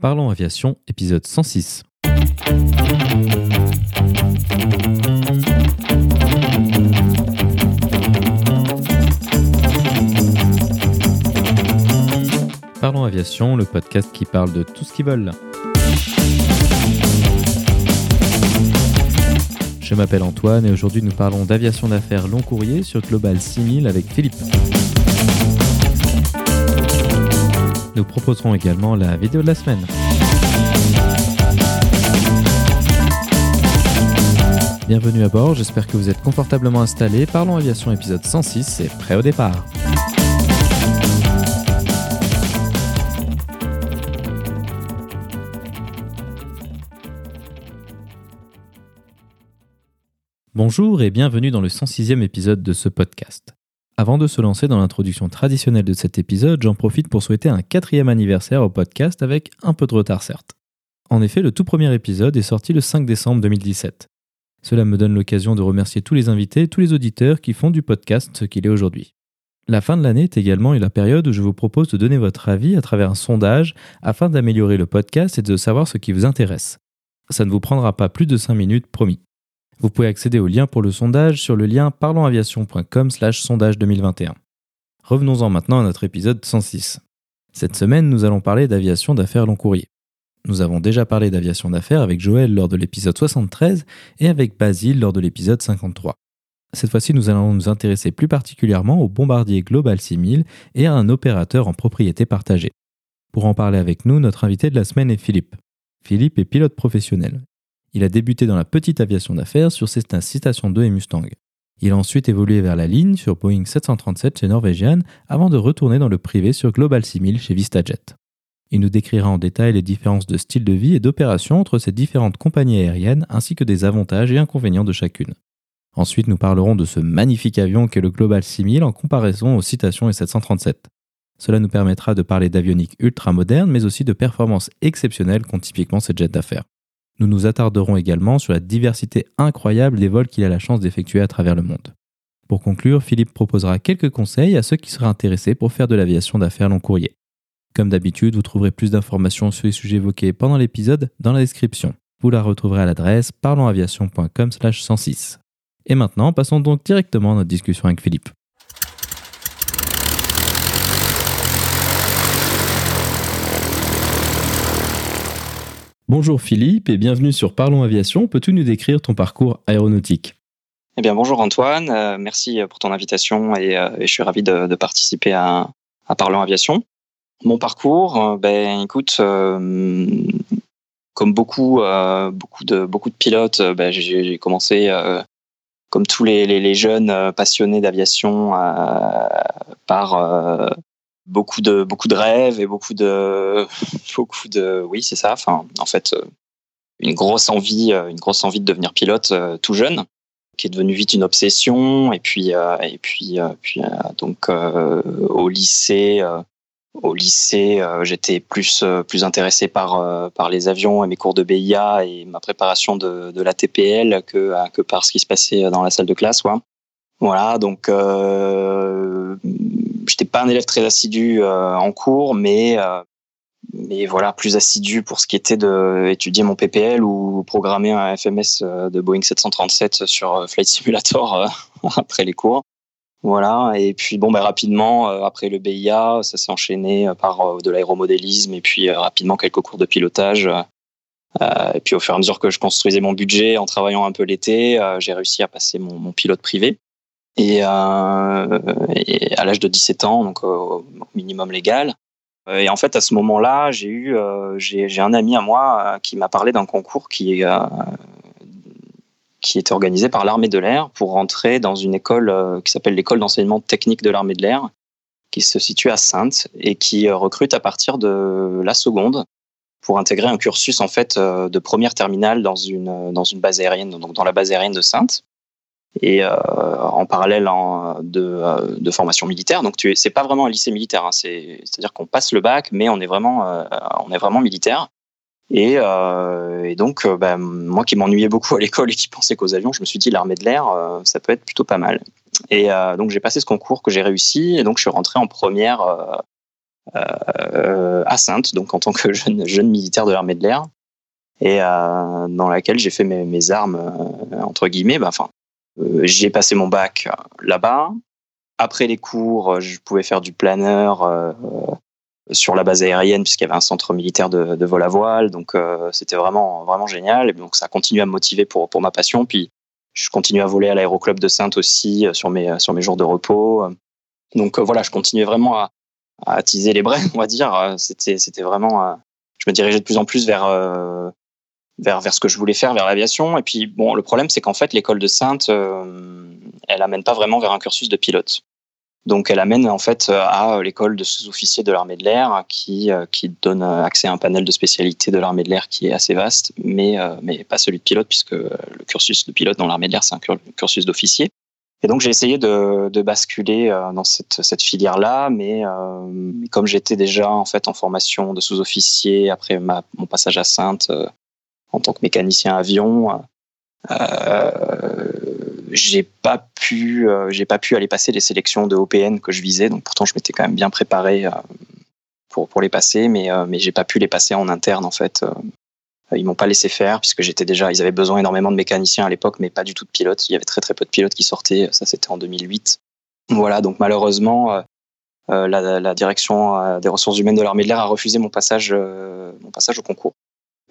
Parlons Aviation, épisode 106. Parlons Aviation, le podcast qui parle de tout ce qui vole. Je m'appelle Antoine et aujourd'hui nous parlons d'aviation d'affaires long courrier sur Global 6000 avec Philippe. Nous proposerons également la vidéo de la semaine. Bienvenue à bord, j'espère que vous êtes confortablement installés. Parlons aviation épisode 106, c'est prêt au départ. Bonjour et bienvenue dans le 106e épisode de ce podcast. Avant de se lancer dans l'introduction traditionnelle de cet épisode, j'en profite pour souhaiter un quatrième anniversaire au podcast avec un peu de retard certes. En effet, le tout premier épisode est sorti le 5 décembre 2017. Cela me donne l'occasion de remercier tous les invités tous les auditeurs qui font du podcast ce qu'il est aujourd'hui. La fin de l'année est également la période où je vous propose de donner votre avis à travers un sondage afin d'améliorer le podcast et de savoir ce qui vous intéresse. Ça ne vous prendra pas plus de 5 minutes, promis. Vous pouvez accéder au lien pour le sondage sur le lien parlonsaviation.com slash sondage 2021. Revenons-en maintenant à notre épisode 106. Cette semaine, nous allons parler d'aviation d'affaires long courrier. Nous avons déjà parlé d'aviation d'affaires avec Joël lors de l'épisode 73 et avec Basile lors de l'épisode 53. Cette fois-ci, nous allons nous intéresser plus particulièrement au bombardier Global 6000 et à un opérateur en propriété partagée. Pour en parler avec nous, notre invité de la semaine est Philippe. Philippe est pilote professionnel. Il a débuté dans la petite aviation d'affaires sur certaines citations 2 et Mustang. Il a ensuite évolué vers la ligne sur Boeing 737 chez Norwegian avant de retourner dans le privé sur Global 6000 chez VistaJet. Il nous décrira en détail les différences de style de vie et d'opération entre ces différentes compagnies aériennes ainsi que des avantages et inconvénients de chacune. Ensuite, nous parlerons de ce magnifique avion qu'est le Global 6000 en comparaison aux citations et 737. Cela nous permettra de parler d'avionique ultra moderne mais aussi de performances exceptionnelles qu'ont typiquement ces jets d'affaires. Nous nous attarderons également sur la diversité incroyable des vols qu'il a la chance d'effectuer à travers le monde. Pour conclure, Philippe proposera quelques conseils à ceux qui seraient intéressés pour faire de l'aviation d'affaires long courrier. Comme d'habitude, vous trouverez plus d'informations sur les sujets évoqués pendant l'épisode dans la description. Vous la retrouverez à l'adresse parlonsaviation.com/106. Et maintenant, passons donc directement à notre discussion avec Philippe. Bonjour Philippe et bienvenue sur Parlons Aviation. Peux-tu nous décrire ton parcours aéronautique? Eh bien bonjour Antoine, euh, merci pour ton invitation et, euh, et je suis ravi de, participer à, Parlons Aviation. Mon parcours, euh, ben écoute, euh, comme beaucoup, euh, de pilotes, ben, j'ai commencé comme tous les jeunes passionnés d'aviation par beaucoup de beaucoup de rêves et beaucoup de beaucoup de oui c'est ça enfin en fait euh, une grosse envie euh, une grosse envie de devenir pilote euh, tout jeune qui est devenue vite une obsession et puis et puis donc au lycée au lycée j'étais plus plus intéressé par par les avions et mes cours de BIA et ma préparation de de la TPL que que par ce qui se passait dans la salle de classe ouais. Voilà, donc j'étais pas un élève très assidu euh, en cours, mais euh, mais voilà, plus assidu pour ce qui était de étudier mon PPL ou programmer un FMS euh, de Boeing 737 sur Flight Simulator après les cours. Voilà, et puis bon, ben, rapidement, après le BIA, ça s'est enchaîné par de l'aéromodélisme et puis rapidement quelques cours de pilotage. et puis au fur et à mesure que je construisais mon budget en travaillant un peu l'été, j'ai réussi à passer mon pilote privé. Et, euh, et à l'âge de 17 ans, donc au minimum légal. Euh, et en fait, à ce moment-là, j'ai eu, euh, j'ai un ami à moi euh, qui m'a parlé d'un concours qui, euh, qui était organisé par l'armée de l'air pour rentrer dans une école euh, qui s'appelle l'école d'enseignement technique de l'armée de l'air, qui se situe à Sainte et qui recrute à partir de la seconde pour intégrer un cursus en fait de première terminale dans une dans une base aérienne, donc dans la base aérienne de Sainte et euh, en parallèle euh, de, formation militaire. Donc tu c'est pas vraiment un lycée militaire, hein, c'est à dire qu'on passe le bac, mais on est vraiment euh, on est vraiment militaire. Et, donc bah, moi qui m'ennuyais beaucoup à l'école et qui pensais qu'aux avions, je me suis dit l'armée de l'air, ça peut être plutôt pas mal. Et donc j'ai passé ce concours que j'ai réussi, et donc je suis rentré en première à Sainte, donc en tant que jeune, militaire de l'armée de l'air, et dans laquelle j'ai fait mes, mes armes entre guillemets. Bah, enfin, j'ai passé mon bac là-bas. Après les cours, je pouvais faire du planeur sur la base aérienne puisqu'il y avait un centre militaire de, vol à voile. Donc euh, c'était vraiment vraiment génial. Et donc ça a continué à me motiver pour pour ma passion. Puis je continue à voler à l'aéroclub de Sainte aussi euh, sur mes sur mes jours de repos. Donc euh, voilà, je continuais vraiment à, à attiser les braies, on va dire. C'était c'était vraiment je me dirigeais de plus en plus vers vers vers ce que je voulais faire vers l'aviation. Et puis bon, le problème c'est qu'en fait l'école de Sainte elle amène pas vraiment vers un cursus de pilote. Donc elle amène en fait à l'école de sous-officiers de l'armée de l'air qui, euh, qui donne accès à un panel de spécialités de l'armée de l'air qui est assez vaste, mais, euh, mais pas celui de pilote puisque le cursus de pilote dans l'armée de l'air c'est un cursus d'officier. Et donc j'ai essayé de, de, basculer euh, dans cette, cette filière-là, mais comme j'étais déjà en fait en formation de sous-officier après ma, mon passage à Sainte en tant que mécanicien avion, euh, j'ai pas pu, euh, pas pu aller passer les sélections de OPN que je visais. Donc pourtant, je m'étais quand même bien préparé euh, pour les passer, mais j'ai pas pu les passer en interne en fait. Ils m'ont pas laissé faire puisque j'étais déjà, ils avaient besoin énormément de mécaniciens à l'époque, mais pas du tout de pilotes. Il y avait très très peu de pilotes qui sortaient. Ça, c'était en 2008. Voilà, donc malheureusement, la, la, direction des ressources humaines de l'armée de l'air a refusé mon passage, mon passage au concours.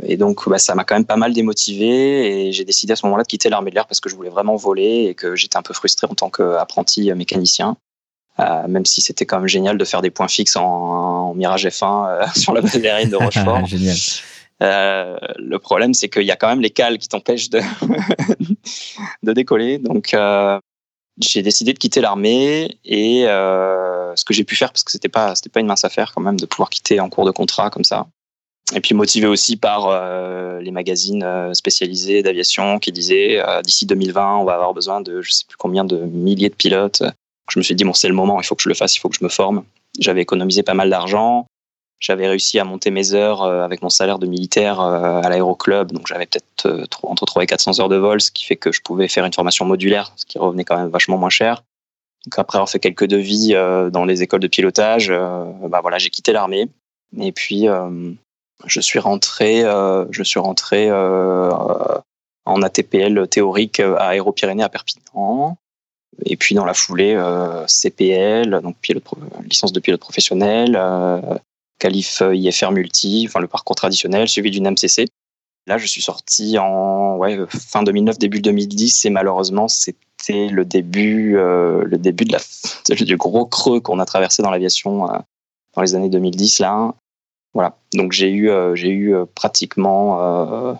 Et donc, bah, ça m'a quand même pas mal démotivé et j'ai décidé à ce moment-là de quitter l'armée de l'air parce que je voulais vraiment voler et que j'étais un peu frustré en tant qu'apprenti mécanicien. Euh, même si c'était quand même génial de faire des points fixes en, en Mirage F1 euh, sur la base aérienne de Rochefort. génial. Euh, le problème, c'est qu'il y a quand même les cales qui t'empêchent de, de décoller. Donc, euh, j'ai décidé de quitter l'armée et euh, ce que j'ai pu faire, parce que c'était pas, c'était pas une mince affaire quand même de pouvoir quitter en cours de contrat comme ça et puis motivé aussi par euh, les magazines euh, spécialisés d'aviation qui disaient euh, d'ici 2020 on va avoir besoin de je sais plus combien de milliers de pilotes. Je me suis dit bon c'est le moment, il faut que je le fasse, il faut que je me forme. J'avais économisé pas mal d'argent, j'avais réussi à monter mes heures avec mon salaire de militaire à l'aéroclub, donc j'avais peut-être entre 3 et 400 heures de vol, ce qui fait que je pouvais faire une formation modulaire, ce qui revenait quand même vachement moins cher. Donc après avoir fait quelques devis dans les écoles de pilotage, bah voilà j'ai quitté l'armée. Et puis je suis rentré, euh, je suis rentré euh, en ATPL théorique à Aéropyrénées à Perpignan. Et puis dans la foulée, euh, CPL, donc pilote, licence de pilote professionnel, euh, qualif IFR multi, enfin le parcours traditionnel, suivi d'une MCC. Là, je suis sorti en ouais, fin 2009, début 2010, et malheureusement, c'était le début, euh, le début de la, du gros creux qu'on a traversé dans l'aviation euh, dans les années 2010 là. Voilà. Donc j'ai eu, euh, j'ai eu euh, pratiquement euh,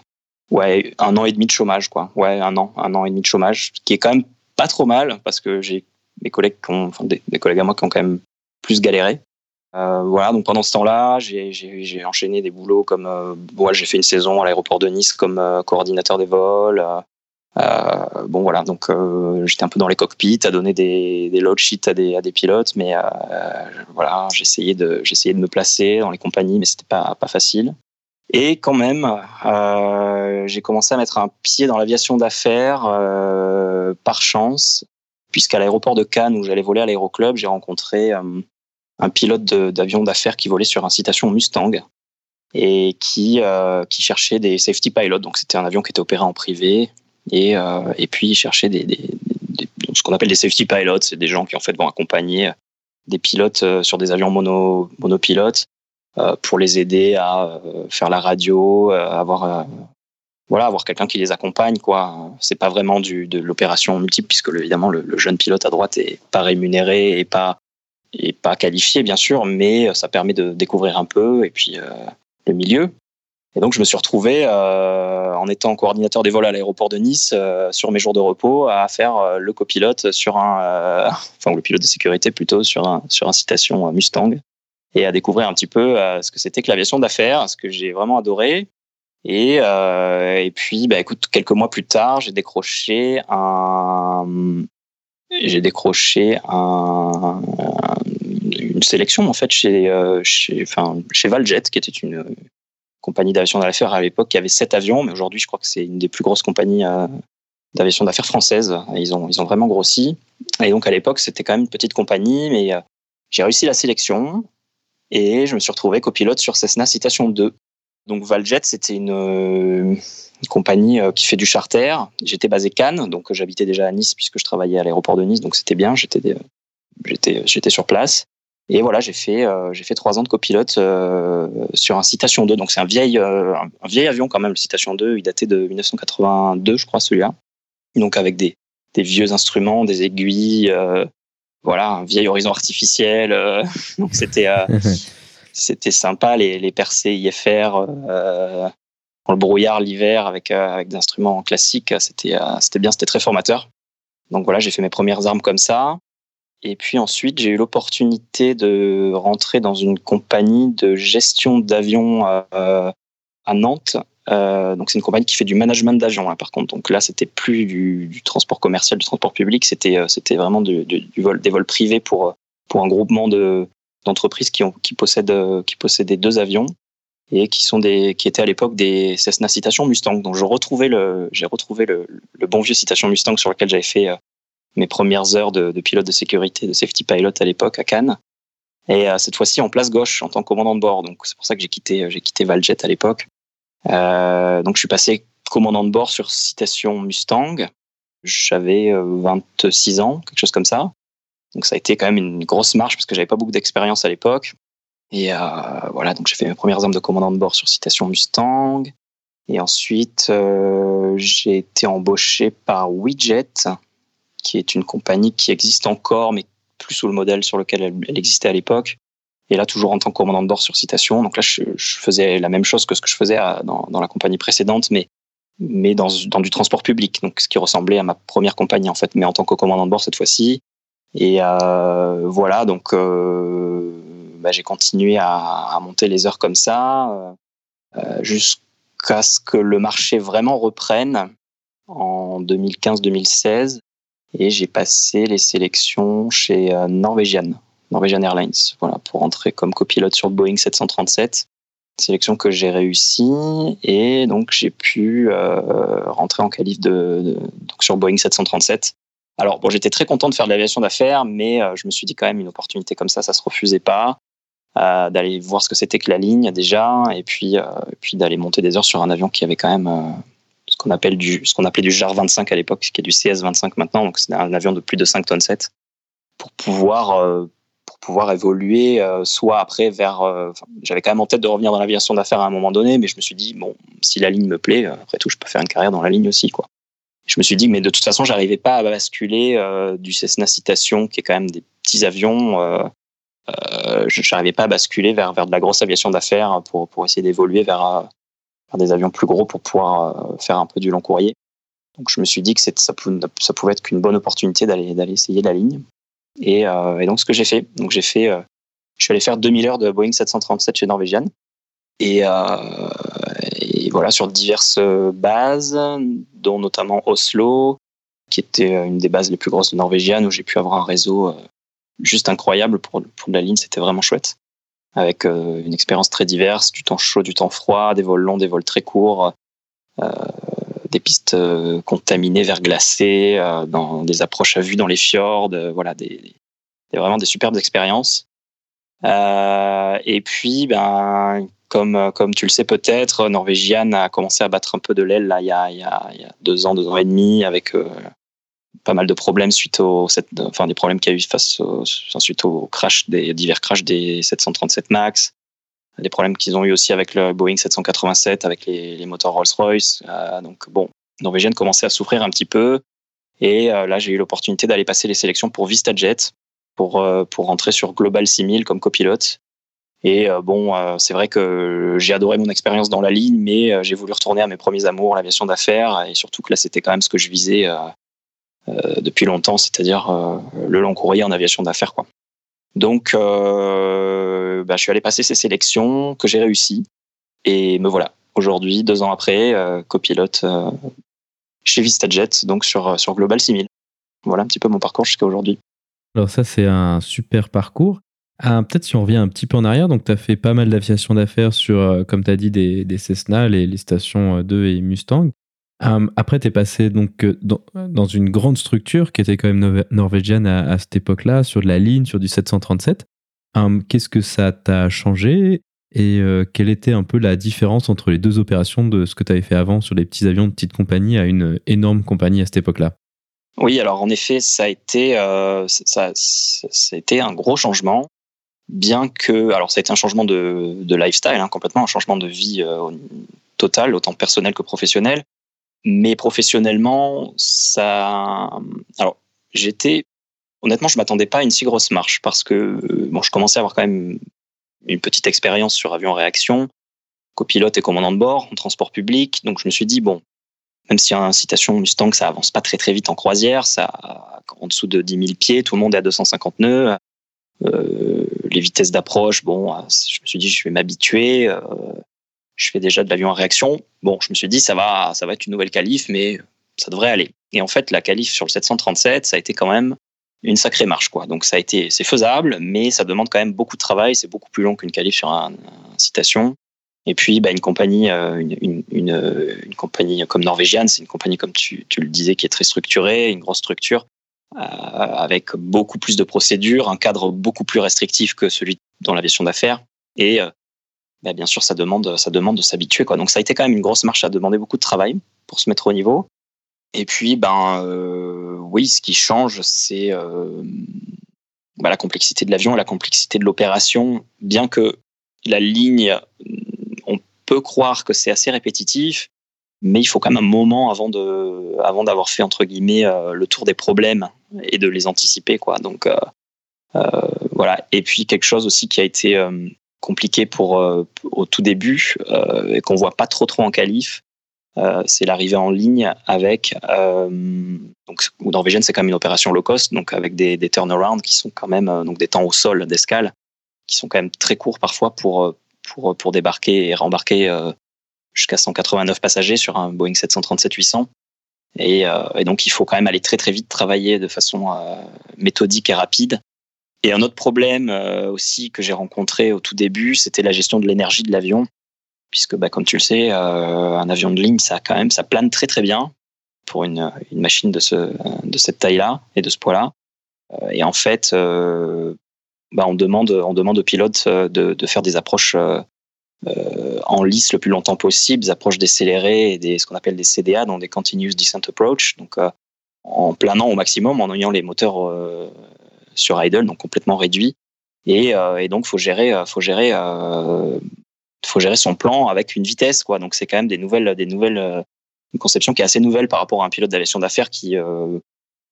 ouais, un an et demi de chômage, quoi. Ouais, un an, un an et demi de chômage, ce qui est quand même pas trop mal parce que j'ai mes collègues qui ont, enfin, des, collègues à moi qui ont quand même plus galéré. Euh, voilà, donc pendant ce temps-là, j'ai enchaîné des boulots comme, euh, bon, j'ai fait une saison à l'aéroport de Nice comme coordinateur des vols. Euh, bon voilà, donc euh, j'étais un peu dans les cockpits à donner des, load sheets à des, pilotes, mais euh, voilà, j'essayais de, j'essayais de me placer dans les compagnies, mais c'était pas, pas facile. Et quand même, j'ai commencé à mettre un pied dans l'aviation d'affaires par chance, puisqu'à l'aéroport de Cannes où j'allais voler à l'aéroclub, j'ai rencontré un pilote d'avion d'affaires qui volait sur incitation Mustang et qui, qui cherchait des safety pilots. Donc c'était un avion qui était opéré en privé et, euh, et puis chercher des, des, des ce qu'on appelle des safety pilots, c'est des gens qui en fait vont accompagner des pilotes euh, sur des avions mono, monopilotes euh, pour les aider à euh, faire la radio, avoir voilà, avoir quelqu'un qui les accompagne, quoi. C'est pas vraiment de l'opération multiple, puisque évidemment le, jeune pilote à droite est pas rémunéré et pas et pas qualifié, bien sûr, mais ça permet de découvrir un peu et puis euh, le milieu. Et donc, je me suis retrouvé, euh, en étant coordinateur des vols à l'aéroport de Nice, euh, sur mes jours de repos, à faire euh, le copilote sur un, enfin, le pilote de sécurité plutôt, sur un, sur un citation Mustang, et à découvrir un petit peu ce que c'était que l'aviation d'affaires, ce que j'ai vraiment adoré. Et, et puis, bah, écoute, quelques mois plus tard, j'ai décroché un, j'ai décroché un, une sélection en fait chez, chez, enfin, chez Valjet, qui était une compagnie d'aviation d'affaires à l'époque qui avait sept avions, mais aujourd'hui, je crois que c'est une des plus grosses compagnies euh, d'aviation d'affaires françaises. Ils ont, ils ont vraiment grossi. Et donc, à l'époque, c'était quand même une petite compagnie, mais euh, j'ai réussi la sélection. Et je me suis retrouvé copilote sur Cessna Citation 2. Donc Valjet, c'était une, compagnie qui fait du charter. J'étais basé Cannes, donc j'habitais déjà à Nice puisque je travaillais à l'aéroport de Nice, donc c'était bien. J'étais sur place. Et voilà, j'ai fait j'ai fait trois ans de copilote sur un Citation 2. Donc c'est un vieil un vieil avion quand même. Le Citation 2, il datait de 1982, je crois celui-là. Donc avec des des vieux instruments, des aiguilles, voilà, un vieil horizon artificiel. Euh, donc c'était euh, c'était sympa les, les percées IFR euh, dans le brouillard l'hiver avec avec des instruments classiques. C'était c'était bien, c'était très formateur. Donc voilà, j'ai fait mes premières armes comme ça. Et puis ensuite, j'ai eu l'opportunité de rentrer dans une compagnie de gestion d'avions à Nantes euh, donc c'est une compagnie qui fait du management d'avions, hein, par contre. Donc là, c'était plus du, du, transport commercial, du transport public, c'était euh, c'était vraiment du, du, vol, des vols privés pour pour un groupement de d'entreprises qui ont qui possèdent euh, qui possédaient deux avions et qui sont des qui étaient à l'époque des Cessna Citation Mustang. Donc je retrouvais le j'ai retrouvé le, le, bon vieux Citation Mustang sur lequel j'avais fait mes premières heures de, pilote de sécurité, de safety pilot à l'époque à Cannes. Et cette fois-ci en place gauche en tant que commandant de bord. Donc c'est pour ça que j'ai quitté j'ai quitté Valjet à l'époque euh, donc je suis passé commandant de bord sur Citation Mustang. J'avais 26 euh, ans, quelque chose comme ça. Donc ça a été quand même une grosse marche parce que j'avais pas beaucoup d'expérience à l'époque. Et euh, voilà, donc j'ai fait mes premières armes de commandant de bord sur Citation Mustang. Et ensuite, euh, j'ai été embauché par Widget, qui est une compagnie qui existe encore, mais plus sous le modèle sur lequel elle existait à l'époque, et là, toujours en tant que commandant de bord sur citation. Donc là, je, faisais la même chose que ce que je faisais dans, la compagnie précédente, mais, mais dans, du transport public. Donc ce qui ressemblait à ma première compagnie, en fait, mais en tant que commandant de bord cette fois-ci. Et euh, voilà, donc euh, bah, j'ai continué à, à, monter les heures comme ça, euh, jusqu'à ce que le marché vraiment reprenne en 2015-2016. Et j'ai passé les sélections chez euh, Norwegian Norwegian Airlines, voilà, pour entrer comme copilote sur Boeing 737. Sélection que j'ai réussi et donc j'ai pu euh, rentrer en qualif de, donc sur Boeing 737. Alors bon, j'étais très content de faire de l'aviation d'affaires, mais euh, je me suis dit quand même une opportunité comme ça, ça se refusait pas. D'aller voir ce que c'était que la ligne déjà, et puis, et puis d'aller monter des heures sur un avion qui avait quand même qu'on appelle du ce qu'on appelait du JAR 25 à l'époque, qui est du CS 25 maintenant, donc c'est un avion de plus de 5 tonnes 7 pour pouvoir pouvoir évoluer euh, soit après vers euh, j'avais quand même en tête de revenir dans l'aviation d'affaires à un moment donné mais je me suis dit bon si la ligne me plaît euh, après tout je peux faire une carrière dans la ligne aussi quoi. Je me suis dit mais de toute façon j'arrivais pas à basculer du Cessna Citation qui est quand même des petits avions je n'arrivais pas à basculer vers vers de la grosse aviation d'affaires pour pour essayer d'évoluer vers, vers des avions plus gros pour pouvoir faire un peu du long courrier donc je me suis dit que ça pouvait, être qu'une bonne opportunité d'aller essayer la ligne et, euh, et donc, ce que j'ai fait, donc j'ai fait, euh, je suis allé faire 2000 heures de Boeing 737 chez Norwegian. Et, euh, et, voilà, sur diverses bases, dont notamment Oslo, qui était une des bases les plus grosses de Norwegian, où j'ai pu avoir un réseau juste incroyable pour, pour la ligne, c'était vraiment chouette. Avec une expérience très diverse, du temps chaud, du temps froid, des vols longs, des vols très courts, euh, des pistes euh, contaminées, verglacées, euh, dans des approches à vue dans les fjords, euh, voilà, des, vraiment des superbes expériences. et puis, ben, comme, comme tu le sais peut-être, Norvégienne a commencé à battre un peu de l'aile là, il y a deux ans, deux ans et demi, avec pas mal de problèmes suite au, enfin des problèmes qu'il y a eu face au, suite au crash des divers crashs des 737 Max, des problèmes qu'ils ont eu aussi avec le Boeing 787, avec les, les moteurs Rolls-Royce. Euh, donc bon, Norvégienne commençait à souffrir un petit peu. Et euh, là, j'ai eu l'opportunité d'aller passer les sélections pour VistaJet, pour, euh, pour rentrer sur Global 6000 comme copilote. Et euh, bon, c'est vrai que j'ai adoré mon expérience dans la ligne, mais j'ai voulu retourner à mes premiers amours, l'aviation d'affaires, et surtout que là, c'était quand même ce que je visais depuis longtemps, c'est-à-dire le long courrier en aviation d'affaires, quoi. Donc, euh, bah, je suis allé passer ces sélections que j'ai réussi. Et me voilà, aujourd'hui, deux ans après, euh, copilote euh, chez VistaJet, donc sur, sur Global 6000. Voilà un petit peu mon parcours jusqu'à aujourd'hui. Alors ça, c'est un super parcours. Ah, Peut-être si on revient un petit peu en arrière, donc tu as fait pas mal d'aviation d'affaires sur, comme tu as dit, des, des Cessna, les, les, stations 2 et Mustang. Um, après, tu es passé donc, dans, dans, une grande structure qui était quand même norvégienne à, cette époque-là, sur de la ligne, sur du 737. Qu'est-ce que ça t'a changé et quelle était un peu la différence entre les deux opérations de ce que tu avais fait avant sur les petits avions de petite compagnie à une énorme compagnie à cette époque-là? Oui, alors en effet, ça a été, ça, ça, un gros changement bien que, alors ça a été un changement de, de lifestyle, hein, complètement un changement de vie euh, total, autant personnel que professionnel. Mais professionnellement, ça, alors j'étais, honnêtement, je m'attendais pas à une si grosse marche parce que bon, je commençais à avoir quand même une petite expérience sur avion réaction, copilote et commandant de bord en transport public. Donc je me suis dit bon, même si en citation Mustang, ça avance pas très très vite en croisière, ça en dessous de 10 000 pieds, tout le monde est à 250 nœuds. Euh, les vitesses d'approche, bon, euh, je me suis dit, je vais m'habituer. Euh, je fais déjà de l'avion en réaction. Bon, je me suis dit, ça va, ça va être une nouvelle qualif, mais ça devrait aller. Et en fait, la qualif sur le 737, ça a été quand même une sacrée marche, quoi. Donc, ça a été, c'est faisable, mais ça demande quand même beaucoup de travail. C'est beaucoup plus long qu'une qualif sur un, citation. Et puis, bah, une compagnie, une, une, compagnie comme Norvégienne, c'est une compagnie, comme tu, tu, le disais, qui est très structurée, une grosse structure. Euh, avec beaucoup plus de procédures, un cadre beaucoup plus restrictif que celui dans l'aviation d'affaires. Et euh, bah, bien sûr, ça demande, ça demande de s'habituer. Donc ça a été quand même une grosse marche, à demander beaucoup de travail pour se mettre au niveau. Et puis, ben euh, oui, ce qui change, c'est bah, la complexité de l'avion, la complexité de l'opération. Bien que la ligne, on peut croire que c'est assez répétitif, mais il faut quand même un moment avant de, avant d'avoir fait entre guillemets euh, le tour des problèmes et de les anticiper quoi. Donc euh, euh, voilà. Et puis quelque chose aussi qui a été compliqué pour au tout début et qu'on voit pas trop trop en qualif, c'est l'arrivée en ligne avec donc Norvégienne c'est quand même une opération low cost donc avec des, des turnarounds qui sont quand même donc des temps au sol d'escale qui sont quand même très courts parfois pour pour pour débarquer et rembarquer jusqu'à 189 passagers sur un Boeing 737-800. Euh, et, donc, il faut quand même aller très très vite, travailler de façon euh, méthodique et rapide. Et un autre problème euh, aussi que j'ai rencontré au tout début, c'était la gestion de l'énergie de l'avion, puisque, bah, comme tu le sais, un avion de ligne, ça quand même, ça plane très très bien pour une, machine de, ce, de cette taille-là et de ce poids-là. et en fait, bah, on demande, on demande aux pilotes de, faire des approches euh, en lice le plus longtemps possible, des approches décélérées et des, ce qu'on appelle des CDA, donc des Continuous Descent Approach, donc euh, en planant au maximum, en ayant les moteurs euh, sur idle, donc complètement réduits. Et, et donc, faut gérer, faut gérer, faut gérer son plan avec une vitesse, quoi. Donc, c'est quand même des nouvelles, des nouvelles, une conception qui est assez nouvelle par rapport à un pilote d'aviation d'affaires qui,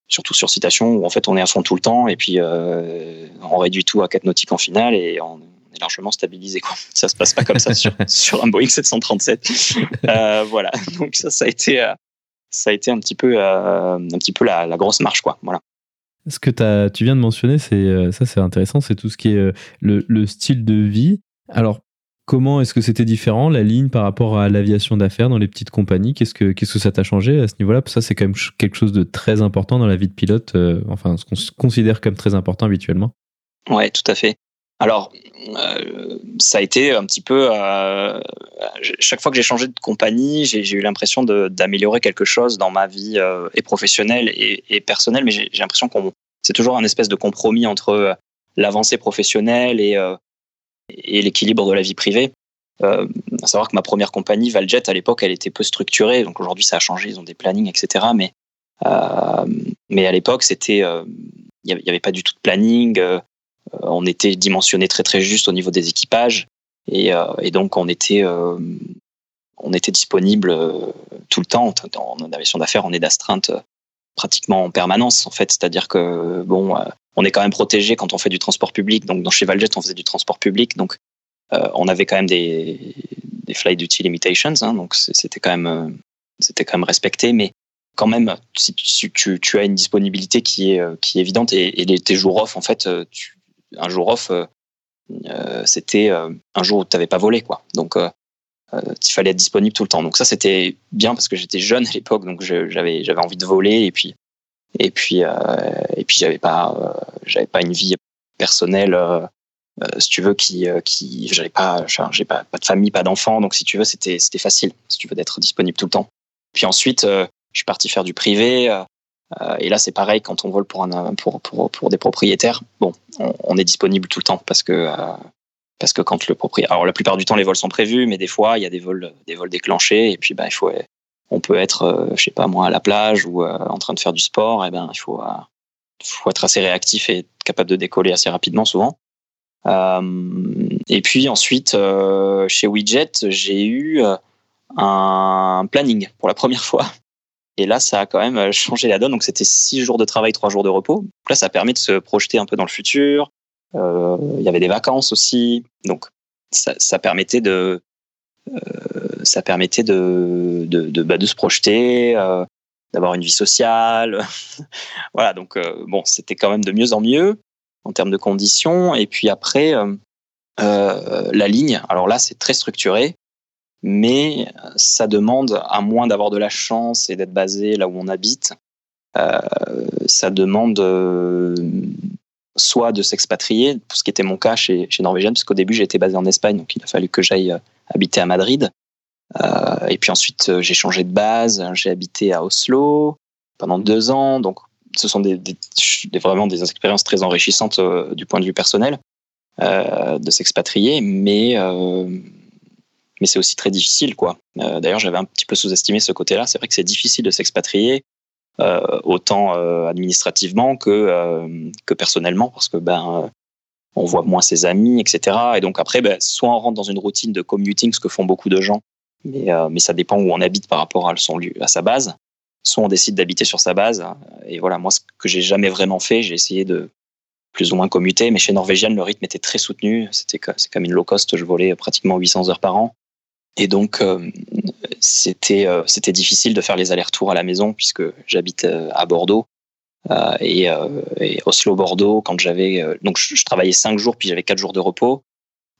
surtout sur citation, où en fait on est à fond tout le temps et puis on réduit tout à 4 nautiques en finale et on, largement stabilisé. Quoi. Ça se passe pas comme ça sur, sur un Boeing 737. Euh, voilà. Donc ça, ça a été, euh, ça a été un petit peu, euh, un petit peu la, la, grosse marche, quoi. Voilà. Ce que tu viens de mentionner, c'est ça, c'est intéressant, c'est tout ce qui est le, le, style de vie. Alors, comment est-ce que c'était différent la ligne par rapport à l'aviation d'affaires dans les petites compagnies? Qu'est-ce que qu'est-ce que ça t'a changé à ce niveau-là? Ça, c'est quand même quelque chose de très important dans la vie de pilote. enfin, ce qu'on considère comme très important habituellement. Ouais, tout à fait. Alors, euh, ça a été un petit peu. Euh, chaque fois que j'ai changé de compagnie, j'ai eu l'impression d'améliorer quelque chose dans ma vie euh, et professionnelle et, personnelle, mais j'ai l'impression qu'on c'est toujours un espèce de compromis entre l'avancée professionnelle et, et l'équilibre de la vie privée. à savoir que ma première compagnie, Valjet, à l'époque, elle était peu structurée. Donc aujourd'hui, ça a changé, ils ont des plannings, etc. Mais, mais à l'époque, c'était, il n'y avait pas du tout de planning. Euh, on était dimensionné très très juste au niveau des équipages et, euh, donc on était euh, on était disponible tout le temps. En aviation d'affaires, on est d'astreinte pratiquement en permanence en fait. C'est-à-dire que bon, on est quand même protégé quand on fait du transport public. Donc dans chez Valjet, on faisait du transport public, donc on avait quand même des, des flight duty limitations. Hein, donc c'était quand même c'était quand même respecté, mais quand même, si tu, tu, as une disponibilité qui est qui est évidente et, et tes jours off, en fait, tu, un jour off, euh, euh, c'était euh, un jour où tu n'avais pas volé, quoi. Donc, il fallait être disponible tout le temps. Donc ça, c'était bien parce que j'étais jeune à l'époque, donc j'avais j'avais envie de voler et puis et puis et puis j'avais pas j'avais pas une vie personnelle si tu veux qui qui j'avais pas pas pas de famille pas d'enfants donc si tu veux c'était c'était facile si tu veux d'être disponible tout le temps puis ensuite je suis parti faire du privé et là, c'est pareil quand on vole pour, des propriétaires. Bon, on, est disponible tout le temps parce que parce que quand le propriétaire, alors la plupart du temps les vols sont prévus, mais des fois il y a des vols, des vols déclenchés et puis bah il faut, on peut être, je sais pas moi, à la plage ou en train de faire du sport, et ben il faut, faut être assez réactif et capable de décoller assez rapidement souvent. Euh, et puis ensuite, euh, chez Widget, j'ai eu euh, un planning pour la première fois. Et là, ça a quand même changé la donne. Donc, c'était six jours de travail, trois jours de repos. Donc là, ça permet de se projeter un peu dans le futur. Il y avait des vacances aussi. Donc, ça, ça permettait de, ça permettait de, de, de, bah, de se projeter, d'avoir une vie sociale. voilà, donc bon, c'était quand même de mieux en mieux en termes de conditions. Et puis après, euh, euh, la ligne, alors là, c'est très structuré, mais ça demande, à moins d'avoir de la chance et d'être basé là où on habite, euh, ça demande soit de s'expatrier, ce qui était mon cas chez, chez puisqu'au début j'étais basé en Espagne, donc il a fallu que j'aille habiter à Madrid. et puis ensuite j'ai changé de base, j'ai habité à Oslo pendant deux ans, donc ce sont des, vraiment des expériences très enrichissantes euh, du point de vue personnel euh, de s'expatrier, mais euh, mais c'est aussi très difficile quoi. D'ailleurs, j'avais un petit peu sous-estimé ce côté-là. C'est vrai que c'est difficile de s'expatrier. autant administrativement que que personnellement parce que ben on voit moins ses amis etc et donc après ben, soit on rentre dans une routine de commuting ce que font beaucoup de gens mais mais ça dépend où on habite par rapport à son lieu à sa base soit on décide d'habiter sur sa base. Et voilà, moi, ce que j'ai jamais vraiment fait, j'ai essayé de plus ou moins commuter, mais chez Norvégienne, le rythme était très soutenu. C'était c'est comme une low cost, je volais pratiquement 800 heures par an. Et donc, euh, c'était euh, c'était difficile de faire les allers-retours à la maison puisque j'habite euh, à Bordeaux. Et, et, Oslo-Bordeaux, quand j'avais. donc, je, travaillais cinq jours, puis j'avais quatre jours de repos.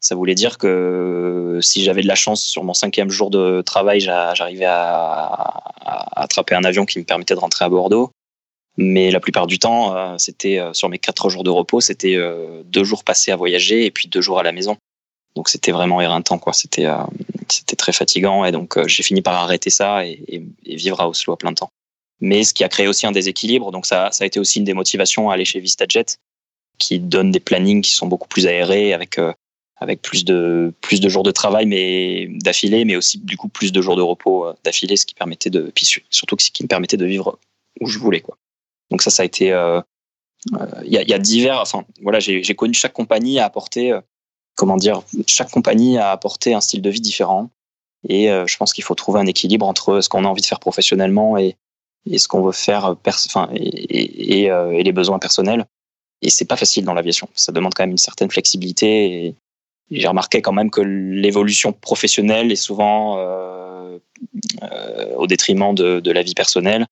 Ça voulait dire que si j'avais de la chance sur mon cinquième jour de travail, j'arrivais à, attraper un avion qui me permettait de rentrer à Bordeaux. Mais la plupart du temps, euh, c'était euh, sur mes quatre jours de repos, c'était euh, deux jours passés à voyager et puis deux jours à la maison. Donc c'était vraiment éreintant, quoi. C'était c'était très fatigant et donc j'ai fini par arrêter ça et, vivre à Oslo à plein temps. Mais ce qui a créé aussi un déséquilibre, donc ça, ça a été aussi une des motivations à aller chez VistaJet, qui donne des plannings qui sont beaucoup plus aérés avec avec plus de plus de jours de travail mais d'affilée mais aussi du coup plus de jours de repos euh, d'affilée ce qui permettait de puis surtout ce qui me permettait de vivre où je voulais quoi donc ça ça a été euh, euh, il y, a, y, a, divers enfin voilà j'ai connu chaque compagnie à apporter comment dire chaque compagnie a apporté un style de vie différent et je pense qu'il faut trouver un équilibre entre ce qu'on a envie de faire professionnellement et, ce qu'on veut faire enfin et, et, les besoins personnels et c'est pas facile dans l'aviation ça demande quand même une certaine flexibilité et, j'ai remarqué quand même que l'évolution professionnelle est souvent euh, euh, au détriment de, de, la vie personnelle.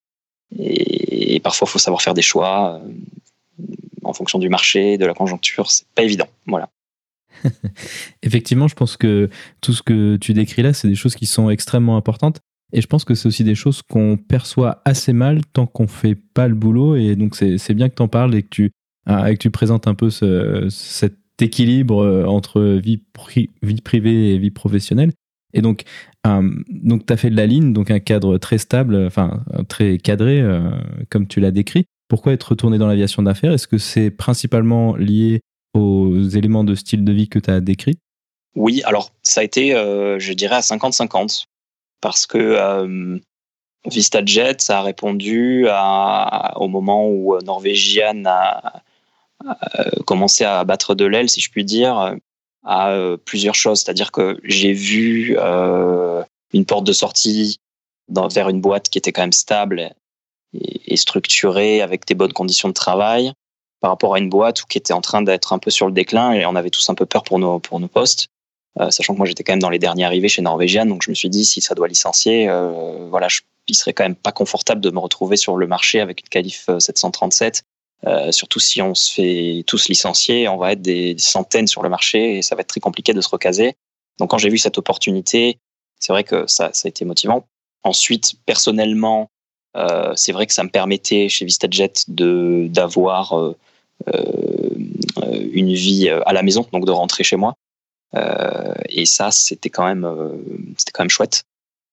Et, parfois, il faut savoir faire des choix euh, en fonction du marché, de la conjoncture. C'est pas évident. Voilà. Effectivement, je pense que tout ce que tu décris là, c'est des choses qui sont extrêmement importantes. Et je pense que c'est aussi des choses qu'on perçoit assez mal tant qu'on fait pas le boulot. Et donc, c'est bien que tu en parles et que tu, ah, que tu présentes un peu ce, cette équilibre euh, entre vie, vie privée et vie professionnelle. Et donc, euh, donc tu as fait de la ligne, donc un cadre très stable, enfin très cadré, euh, comme tu l'as décrit. Pourquoi être retourné dans l'aviation d'affaires? Est-ce que c'est principalement lié aux éléments de style de vie que tu as décrits Oui, alors ça a été, je dirais, à 50-50. Parce que VistaJet, ça a répondu au moment où Norwegian a, euh, commencé à battre de l'aile, si je puis dire, à euh, plusieurs choses. C'est-à-dire que j'ai vu euh, une porte de sortie vers une boîte qui était quand même stable et, structurée avec des bonnes conditions de travail par rapport à une boîte qui était en train d'être un peu sur le déclin et on avait tous un peu peur pour nos, pour nos postes. sachant que moi j'étais quand même dans les derniers arrivés chez Norvégienne, donc je me suis dit si ça doit licencier, voilà, je, il serait quand même pas confortable de me retrouver sur le marché avec une qualif 737 euh, surtout si on se fait tous licencier, on va être des, centaines sur le marché et ça va être très compliqué de se recaser. Donc quand j'ai vu cette opportunité, c'est vrai que ça, ça a été motivant. Ensuite, personnellement, euh, c'est vrai que ça me permettait chez VistaJet de d'avoir euh, euh une vie à la maison, donc de rentrer chez moi. Euh, et ça, c'était quand même c'était quand même chouette.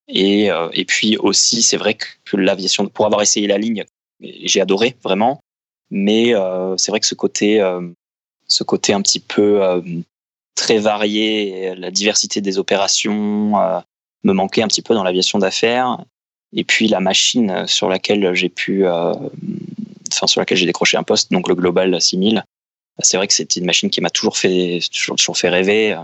Et, et puis aussi, c'est vrai que l'aviation, pour avoir essayé la ligne j'ai adoré vraiment. Mais c'est vrai que ce côté, ce côté un petit peu très varié, la diversité des opérations me manquait un petit peu dans l'aviation d'affaires. Et puis la machine sur laquelle j'ai pu, sur laquelle j'ai décroché un poste, donc le Global 6000, c'est vrai que c'était une machine qui m'a toujours fait, toujours, fait rêver.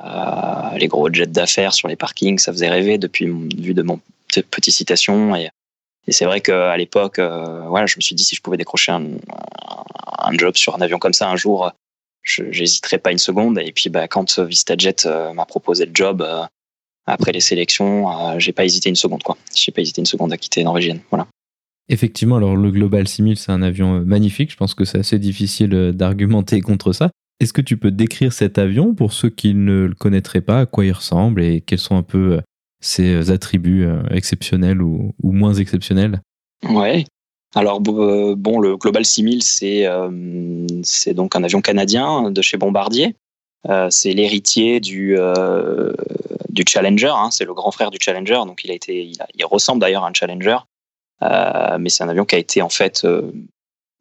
Euh, les gros jets d'affaires sur les parkings, ça faisait rêver depuis mon, vue de mon petit citation. Et, c'est vrai qu'à l'époque, euh, voilà, je me suis dit si je pouvais décrocher un, job sur un avion comme ça un jour, je n'hésiterais pas une seconde. Et puis bah, quand VistaJet euh, m'a proposé le job après les sélections, j'ai pas hésité une seconde. J'ai pas hésité une seconde à quitter Norvégienne. Voilà. Effectivement, alors le Global 6000, c'est un avion euh, magnifique. Je pense que c'est assez difficile euh, d'argumenter contre ça. Est-ce que tu peux décrire cet avion pour ceux qui ne le connaîtraient pas, à quoi il ressemble et quels sont un peu euh, ses attributs exceptionnels ou, moins exceptionnels? Ouais. Alors bon, le Global 6000, c'est donc un avion canadien de chez Bombardier. c'est l'héritier du Challenger. Hein. c'est le grand frère du Challenger, donc il a été, il ressemble d'ailleurs à un Challenger. Euh, mais c'est un avion qui a été en fait euh,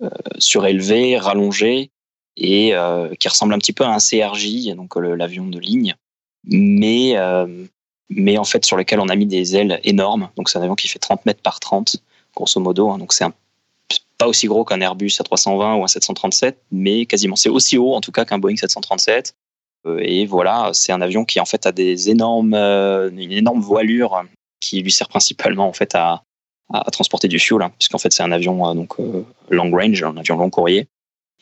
euh, surélevé, rallongé et qui ressemble un petit peu à un CRJ, donc l'avion de ligne, mais mais en fait sur lequel on a mis des ailes énormes. Donc c'est un avion qui fait 30 mètres par 30, grosso modo. Hein. donc c'est pas aussi gros qu'un Airbus A320 ou un 737, mais quasiment c'est aussi haut en tout cas qu'un Boeing 737. et voilà, c'est un avion qui en fait a des énormes, une énorme voilure qui lui sert principalement en fait à, à, transporter du fuel, hein, puisqu'en fait c'est un avion euh, donc euh, long range, un avion long courrier.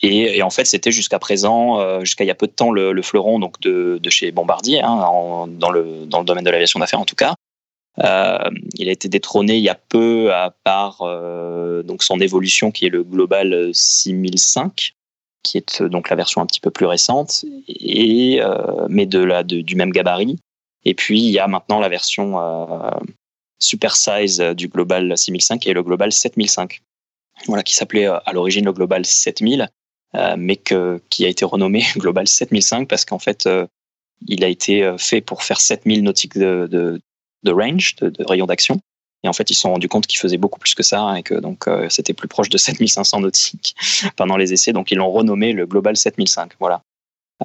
Et, et en fait, c'était jusqu'à présent, euh, jusqu'à il y a peu de temps, le, le fleuron donc de, de chez Bombardier, hein, dans, le, dans le domaine de l'aviation d'affaires en tout cas. Euh, il a été détrôné il y a peu à part euh, donc son évolution qui est le Global 6005, qui est donc la version un petit peu plus récente, et, euh, mais de la, de, du même gabarit. Et puis il y a maintenant la version super size euh, du Global 6005 et le Global 7005. Voilà, qui s'appelait euh, à l'origine le Global 7000, euh, mais que, qui a été renommé Global 7005 parce qu'en fait, il a été fait pour faire 7000 nautiques de, de, de range, de, de rayon d'action. Et en fait, ils se sont rendus compte qu'il faisait beaucoup plus que ça et que donc c'était plus proche de 7500 nautiques pendant les essais. Donc ils l'ont renommé le Global 7005. Voilà.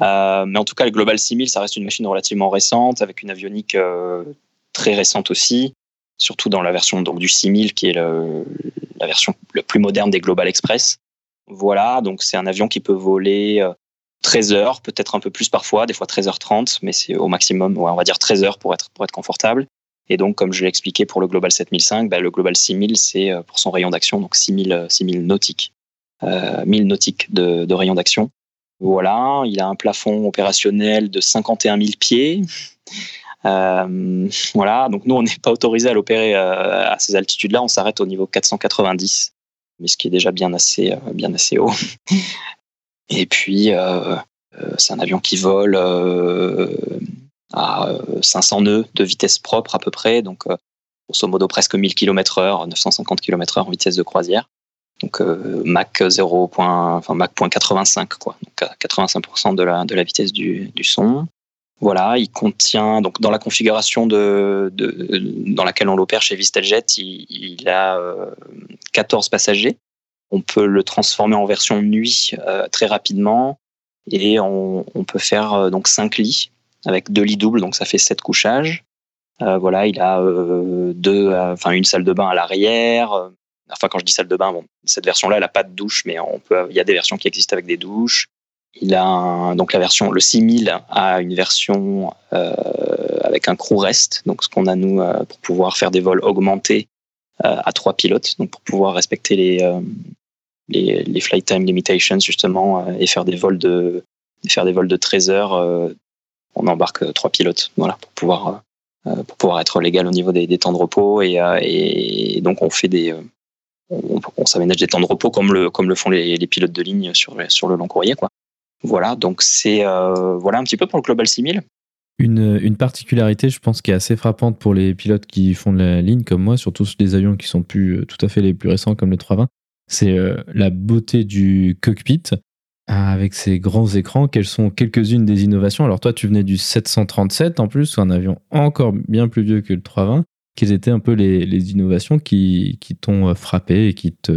Euh, mais en tout cas, le Global 6000, ça reste une machine relativement récente avec une avionique euh, très récente aussi surtout dans la version donc du 6000 qui est le, la version la plus moderne des Global Express. Voilà, donc c'est un avion qui peut voler 13 euh, heures, peut-être un peu plus parfois, des fois 13h30, mais c'est au maximum, on va dire 13 heures pour être, pour être confortable. Et donc, comme je l'ai expliqué pour le Global 7005, bah, le Global 6000, c'est euh, pour son rayon d'action, donc 6000, 6000 nautiques, euh, 1000 nautiques de, de rayon d'action. Voilà, il a un plafond opérationnel de 51 000 pieds. Euh, voilà, donc nous, on n'est pas autorisé à l'opérer euh, à ces altitudes-là, on s'arrête au niveau 490, mais ce qui est déjà bien assez, euh, bien assez haut. Et puis, c'est un avion qui vole à 500 nœuds de vitesse propre à peu près, donc grosso modo presque 1000 km heure, 950 km heure en vitesse de croisière. Donc Mach 0. Enfin, Mach 85 quoi, donc 85% de la, vitesse du son. Voilà, il contient donc dans la configuration de, de dans laquelle on l'opère chez Vistaljet, il, il a 14 euh, passagers. On peut le transformer en version nuit euh, très rapidement et on, on peut faire euh, donc 5 lits avec deux lits doubles, donc ça fait 7 couchages. Euh, voilà, il a deux, enfin une salle de bain à l'arrière. Enfin, quand je dis salle de bain, bon, cette version-là, elle a pas de douche, mais on peut, il y a des versions qui existent avec des douches. Il a donc la version, le 6000 a une version euh, avec un crew rest, donc ce qu'on a nous euh, pour pouvoir faire des vols augmentés euh, à trois pilotes, donc pour pouvoir respecter les, euh, les, les flight time limitations justement et faire des vols de faire des vols de 13 heures. on embarque trois pilotes, voilà, pour pouvoir pour pouvoir être légal au niveau des, des temps de repos et, et, donc on fait des on, on s'aménage des temps de repos comme le comme le font les, les pilotes de ligne sur sur le long courrier quoi. Voilà, donc c'est euh, voilà un petit peu pour le Global 6000. Une, particularité, je pense, qui est assez frappante pour les pilotes qui font de la ligne comme moi, surtout les avions qui sont plus euh, tout à fait les plus récents comme le 320, c'est euh, la beauté du cockpit avec ses grands écrans. Quelles sont quelques-unes des innovations? Alors toi, tu venais du 737 en plus, un avion encore bien plus vieux que le 320. quelles étaient un peu les, innovations qui, qui t'ont frappé et, qui te,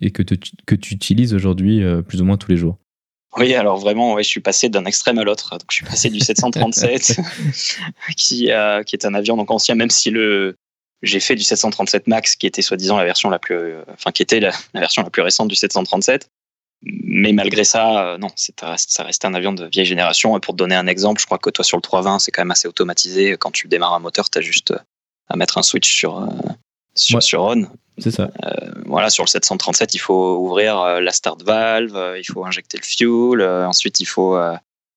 et que, que tu utilises aujourd'hui plus ou moins tous les jours? Oui, alors vraiment, ouais, je suis passé d'un extrême à l'autre. Donc, je suis passé du 737, qui, euh, qui est un avion donc ancien, même si le j'ai fait du 737 Max, qui était soi-disant la version la plus, enfin, qui était la, version la plus récente du 737. Mais malgré ça, euh, non, ça reste un avion de vieille génération. Et pour te donner un exemple, je crois que toi sur le 320, c'est quand même assez automatisé. Quand tu démarres un moteur, tu as juste à mettre un switch sur, euh, sur, sur on. C'est ça. Euh, voilà, sur le 737, il faut ouvrir euh, la start valve, euh, il faut injecter le fuel, ensuite il faut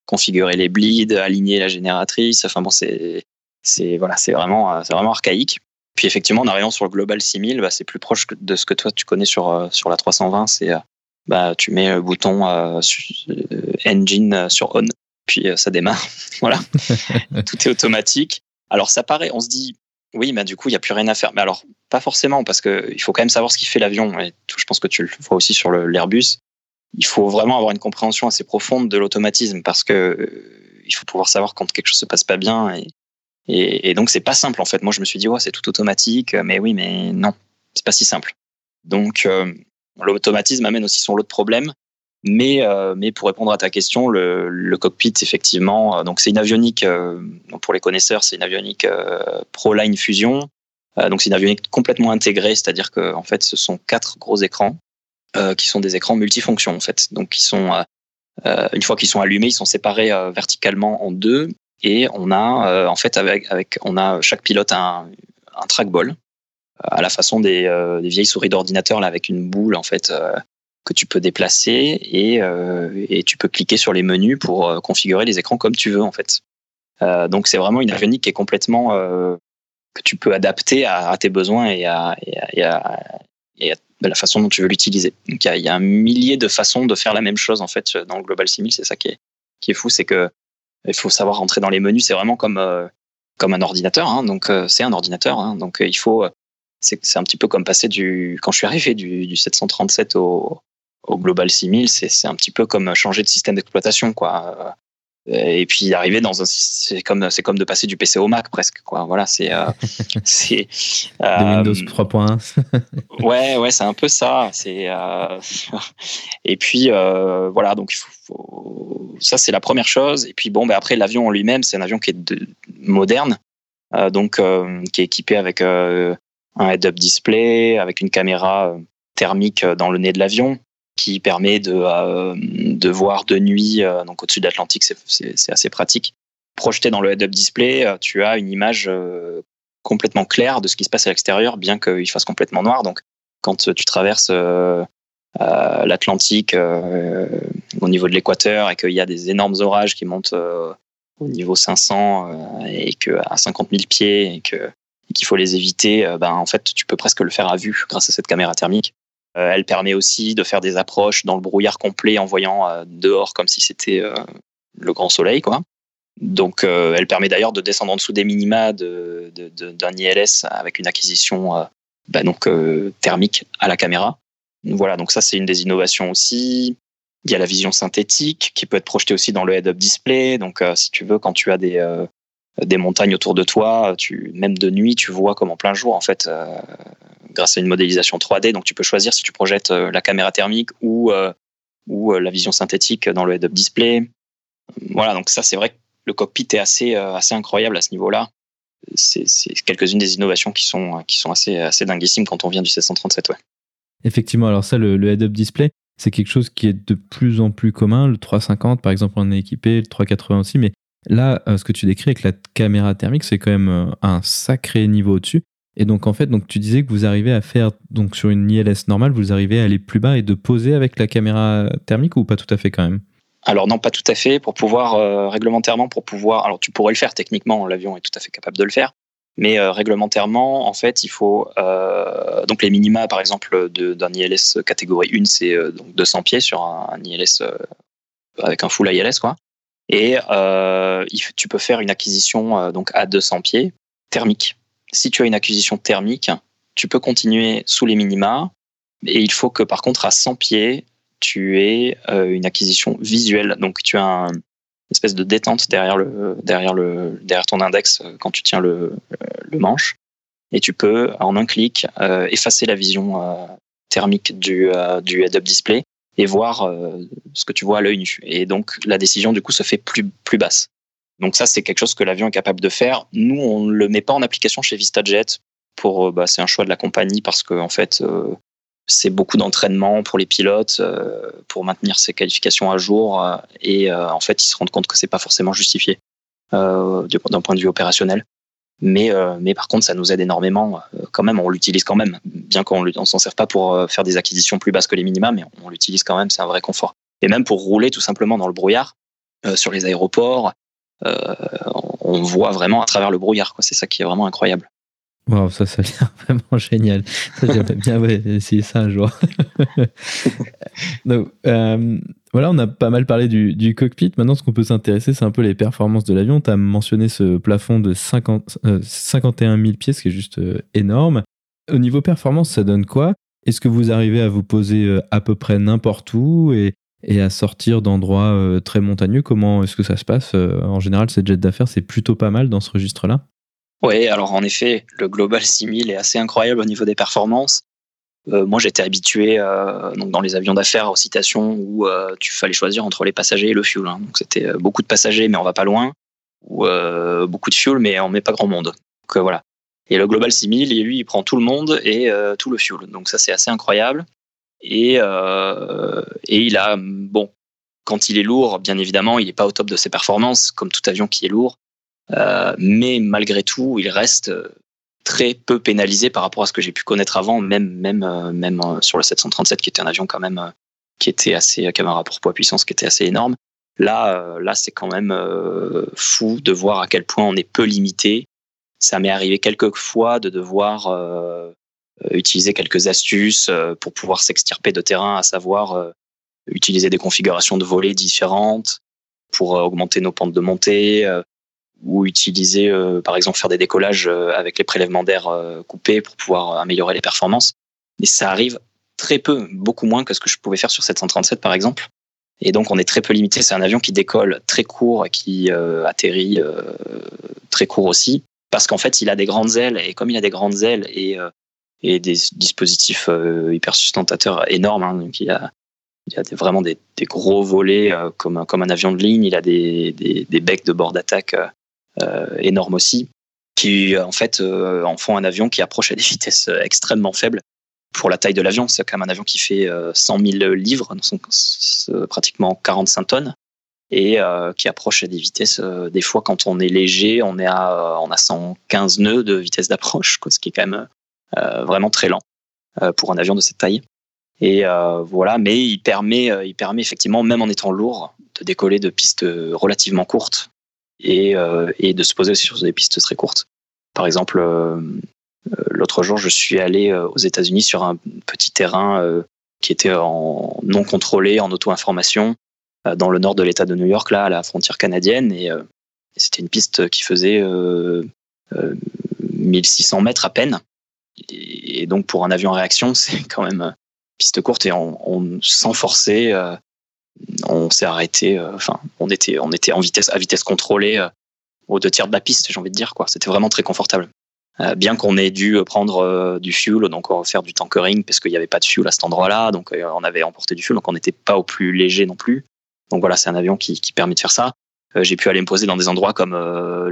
configurer les bleeds, aligner la génératrice. Enfin bon, c'est c'est voilà, c'est vraiment c'est vraiment archaïque. Puis effectivement, en arrivant sur le Global 6000, bah, c'est plus proche de ce que toi tu connais sur sur la 320. C'est bah tu mets le bouton engine sur on, puis ça démarre. voilà, tout est automatique. Alors ça paraît, on se dit oui, mais du coup, il n'y a plus rien à faire. Mais alors, pas forcément, parce qu'il faut quand même savoir ce qui fait l'avion. Et je pense que tu le vois aussi sur l'Airbus. Il faut vraiment avoir une compréhension assez profonde de l'automatisme, parce que euh, il faut pouvoir savoir quand quelque chose se passe pas bien. Et donc, c'est pas simple, en fait. Moi, je me suis dit, ouais, c'est tout automatique. Mais oui, mais non, c'est pas si simple. Donc, euh, l'automatisme amène aussi son lot de problèmes. Mais, euh, mais pour répondre à ta question, le, le cockpit, effectivement, euh, donc c'est une avionique, euh, pour les connaisseurs, c'est une avionique ProLine Fusion. donc c'est une avionique complètement intégrée, c'est-à-dire que en fait, ce sont quatre gros écrans qui sont des écrans multifonctions en fait. Donc ils sont une fois qu'ils sont allumés, ils sont séparés verticalement en deux et on a en fait avec, avec on a chaque pilote un, un trackball à la façon des, des vieilles souris d'ordinateur là avec une boule en fait que tu peux déplacer et, euh, et, tu peux cliquer sur les menus pour euh, configurer les écrans comme tu veux en fait. Euh, donc c'est vraiment une avionique qui est complètement que tu peux adapter à, tes besoins et à, et à, et à, la façon dont tu veux l'utiliser. Donc il y, y, a un millier de façons de faire la même chose en fait dans le Global 6000. C'est ça qui est, qui est fou, c'est que il faut savoir rentrer dans les menus. C'est vraiment comme comme un ordinateur. Hein, donc c'est un ordinateur. Hein, donc il faut c'est un petit peu comme passer du quand je suis arrivé du, du 737 au, au Global 6000, c'est un petit peu comme changer de système d'exploitation, quoi. Et puis arriver dans un, c'est comme c'est comme de passer du PC au Mac presque, quoi. Voilà, c'est euh, c'est euh, Windows 3.1. ouais, ouais, c'est un peu ça. C'est euh, et puis euh, voilà, donc il faut, ça c'est la première chose. Et puis bon, ben après l'avion en lui-même, c'est un avion qui est de, moderne, euh, donc euh, qui est équipé avec un head-up display, avec une caméra thermique dans le nez de l'avion qui permet de, euh, de voir de nuit, euh, donc au-dessus de l'Atlantique, c'est assez pratique. Projeté dans le head-up display, euh, tu as une image complètement claire de ce qui se passe à l'extérieur, bien qu'il fasse complètement noir. Donc, quand tu traverses l'Atlantique au niveau de l'équateur et qu'il y a des énormes orages qui montent au niveau 500 et que à 50 000 pieds et que qu'il faut les éviter, ben en fait tu peux presque le faire à vue grâce à cette caméra thermique. Euh, elle permet aussi de faire des approches dans le brouillard complet en voyant euh, dehors comme si c'était euh, le grand soleil, quoi. Donc, elle permet d'ailleurs de descendre en dessous des minima d'un de, ILS avec une acquisition bah donc, thermique à la caméra. Voilà, donc ça, c'est une des innovations aussi. Il y a la vision synthétique qui peut être projetée aussi dans le head-up display. Donc, si tu veux, quand tu as des, des montagnes autour de toi, tu, même de nuit, tu vois comme en plein jour, en fait, grâce à une modélisation 3D. Donc tu peux choisir si tu projettes euh, la caméra thermique ou, euh, ou euh, la vision synthétique dans le head-up display. Voilà, donc ça c'est vrai que le cockpit est assez, assez incroyable à ce niveau-là. C'est quelques-unes des innovations qui sont, qui sont assez, assez dinguissimes quand on vient du 737. Ouais. Effectivement, alors ça, le, head-up display, c'est quelque chose qui est de plus en plus commun. Le 350, par exemple, on est équipé, le 380 aussi, mais là, ce que tu décris avec la caméra thermique, c'est quand même un sacré niveau au-dessus. Et donc en fait, donc tu disais que vous arrivez à faire donc sur une ILS normale, vous arrivez à aller plus bas et de poser avec la caméra thermique ou pas tout à fait quand même? Alors non, pas tout à fait. Pour pouvoir euh, réglementairement, pour pouvoir, alors tu pourrais le faire techniquement, l'avion est tout à fait capable de le faire, mais euh, réglementairement, en fait, il faut euh, donc les minima, par exemple, d'un ILS catégorie 1, c'est donc 200 pieds sur un, ILS avec un full ILS quoi. Et tu peux faire une acquisition donc à 200 pieds thermique si tu as une acquisition thermique, tu peux continuer sous les minima, et il faut que par contre à 100 pieds, tu aies euh, une acquisition visuelle. Donc tu as une espèce de détente derrière, le, derrière, le, derrière ton index euh, quand tu tiens le, le manche. et tu peux en un clic effacer la vision thermique du, du head-up display et voir ce que tu vois à l'œil nu. Et donc la décision du coup se fait plus, plus basse. Donc ça, c'est quelque chose que l'avion est capable de faire. Nous, on ne le met pas en application chez VistaJet. Pour, bah, c'est un choix de la compagnie parce que en fait, c'est beaucoup d'entraînement pour les pilotes euh, pour maintenir ces qualifications à jour euh, et euh, en fait ils se rendent compte que c'est pas forcément justifié d'un point de vue opérationnel. Mais, mais par contre, ça nous aide énormément. quand même, on l'utilise quand même, bien qu'on ne s'en serve pas pour faire des acquisitions plus basses que les minima, mais on l'utilise quand même, c'est un vrai confort. Et même pour rouler tout simplement dans le brouillard, sur les aéroports, on voit vraiment à travers le brouillard. C'est ça qui est vraiment incroyable. Wow, ça, ça l'air vraiment génial. J'aimerais bien ouais, essayer ça un jour. Donc, euh, voilà, on a pas mal parlé du, cockpit. Maintenant, ce qu'on peut s'intéresser, c'est un peu les performances de l'avion. Tu as mentionné ce plafond de 50, 51 000 pieds, ce qui est juste euh, énorme. Au niveau performance, ça donne quoi? Est-ce que vous arrivez à vous poser euh, à peu près n'importe où et, à sortir d'endroits euh, très montagneux? Comment est-ce que ça se passe En général, ces jets d'affaires, c'est plutôt pas mal dans ce registre-là oui, alors en effet, le Global 6000 est assez incroyable au niveau des performances. Euh, moi, j'étais habitué euh, dans les avions d'affaires aux citations où euh, tu fallait choisir entre les passagers et le fuel. Hein. Donc c'était euh, beaucoup de passagers, mais on va pas loin, ou beaucoup de fuel, mais on met pas grand monde. Donc voilà. Et le Global 6000, lui, il prend tout le monde et tout le fuel. Donc ça, c'est assez incroyable. Et, et il a bon, quand il est lourd, bien évidemment, il n'est pas au top de ses performances, comme tout avion qui est lourd. Mais malgré tout, il reste très peu pénalisé par rapport à ce que j'ai pu connaître avant, même, même, euh, même sur le 737, qui était un avion quand même qui était assez, qui avait un rapport poids-puissance qui était assez énorme. Là, là, c'est quand même fou de voir à quel point on est peu limité. Ça m'est arrivé quelques fois de devoir utiliser quelques astuces pour pouvoir s'extirper de terrain, à savoir utiliser des configurations de volets différentes pour augmenter nos pentes de montée, ou utiliser, euh, par exemple, faire des décollages euh, avec les prélèvements d'air euh, coupés pour pouvoir améliorer les performances. Et ça arrive très peu, beaucoup moins que ce que je pouvais faire sur 737, par exemple. Et donc, on est très peu limité. C'est un avion qui décolle très court et qui atterrit très court aussi, parce qu'en fait, il a des grandes ailes. Et comme il a des grandes ailes et, et des dispositifs hyper sustentateurs énormes, hein, donc il a, il a vraiment des, gros volets comme, comme un avion de ligne. Il a des, des, becs de bord d'attaque énorme aussi, qui en fait euh, en font un avion qui approche à des vitesses euh, extrêmement faibles pour la taille de l'avion. C'est quand même un avion qui fait 100 000 livres, donc pratiquement 45 tonnes, et qui approche à des vitesses. des fois, quand on est léger, on est à, a 115 nœuds de vitesse d'approche, ce qui est quand même vraiment très lent pour un avion de cette taille. Et voilà, mais il permet, il permet effectivement, même en étant lourd, de décoller de pistes relativement courtes et, euh, et de se poser sur des pistes très courtes. Par exemple, euh, euh, l'autre jour, je suis allé aux États-Unis sur un petit terrain qui était en non contrôlé, en auto-information, dans le nord de l'État de New York, là, à la frontière canadienne. Et, c'était une piste qui faisait 1600 mètres à peine. Et, donc, pour un avion en réaction, c'est quand même une piste courte et on, on sans forcer, on s'est arrêté. Euh, enfin, on était, en vitesse, à vitesse contrôlée euh, aux deux tiers de la piste, j'ai envie de dire. quoi. C'était vraiment très confortable. Euh, bien qu'on ait dû prendre du fuel, donc faire du tankering, parce qu'il n'y avait pas de fuel à cet endroit-là, donc on avait emporté du fuel, donc on n'était pas au plus léger non plus. Donc voilà, c'est un avion qui, permet de faire ça. J'ai pu aller me poser dans des endroits comme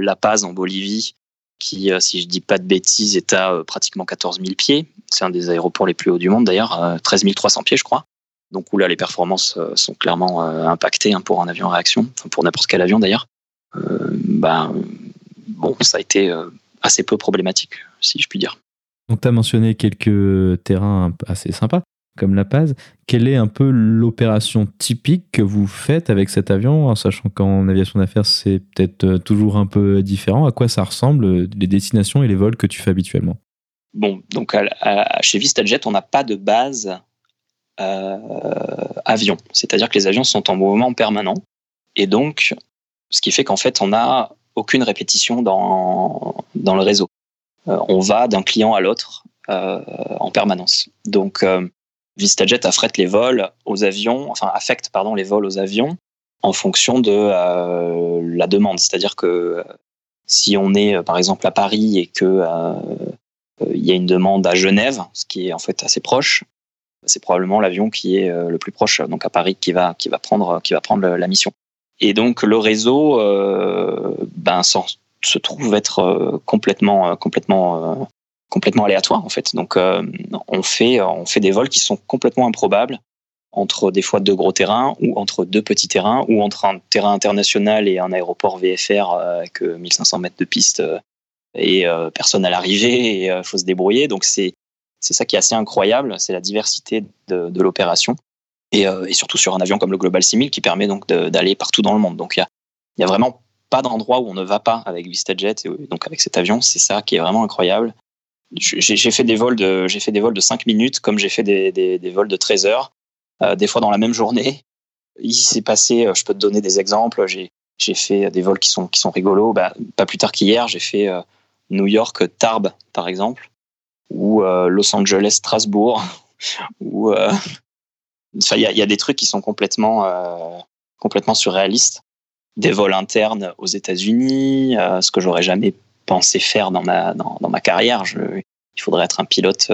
La Paz en Bolivie, qui, si je dis pas de bêtises, est à pratiquement 14 000 pieds. C'est un des aéroports les plus hauts du monde d'ailleurs, 13 300 pieds je crois. Donc où là, les performances euh, sont clairement euh, impactées hein, pour un avion réaction, pour n'importe quel avion d'ailleurs. Ben, bon, ça a été assez peu problématique, si je puis dire. Donc tu as mentionné quelques terrains assez sympas, comme La Paz. Quelle est un peu l'opération typique que vous faites avec cet avion, en sachant qu'en aviation d'affaires, c'est peut-être toujours un peu différent? À quoi ça ressemble, les destinations et les vols que tu fais habituellement? Bon, donc chez VistaJet, on n'a pas de base avion. C'est-à-dire que les avions sont en mouvement permanent. Et donc, ce qui fait qu'en fait, on n'a aucune répétition dans, dans le réseau. Euh, on va d'un client à l'autre euh, en permanence. Donc, VistaJet affecte les vols aux avions en fonction de la demande. C'est-à-dire que si on est par exemple à Paris et que il y a une demande à Genève, ce qui est en fait assez proche. C'est probablement l'avion qui est le plus proche, donc à Paris, qui va, qui va prendre, qui va prendre la mission. Et donc le réseau, ben, se trouve être complètement, complètement, complètement aléatoire en fait. Donc on fait, on fait des vols qui sont complètement improbables entre des fois deux gros terrains ou entre deux petits terrains ou entre un terrain international et un aéroport VFR avec 1500 mètres de piste et euh, personne à l'arrivée et il euh, faut se débrouiller. Donc c'est c'est ça qui est assez incroyable, c'est la diversité de, l'opération et, euh, et, surtout sur un avion comme le Global 6000 qui permet donc d'aller partout dans le monde. Donc il y a, vraiment pas d'endroit où on ne va pas avec VistaJet et donc avec cet avion. C'est ça qui est vraiment incroyable. J'ai fait des vols de fait des vols de 5 minutes comme j'ai fait des, vols de 13 heures, euh, des fois dans la même journée. Il s'est passé, je peux te donner des exemples. J'ai j'ai fait des vols qui sont qui sont rigolos. Bah, pas plus tard qu'hier, j'ai fait New York Tarbes par exemple ou euh, Los Angeles Strasbourg ou euh, il y, a, des trucs qui sont complètement euh, complètement surréalistes des vols internes aux États-Unis ce que j'aurais jamais pensé faire dans ma dans, ma carrière il faudrait être un pilote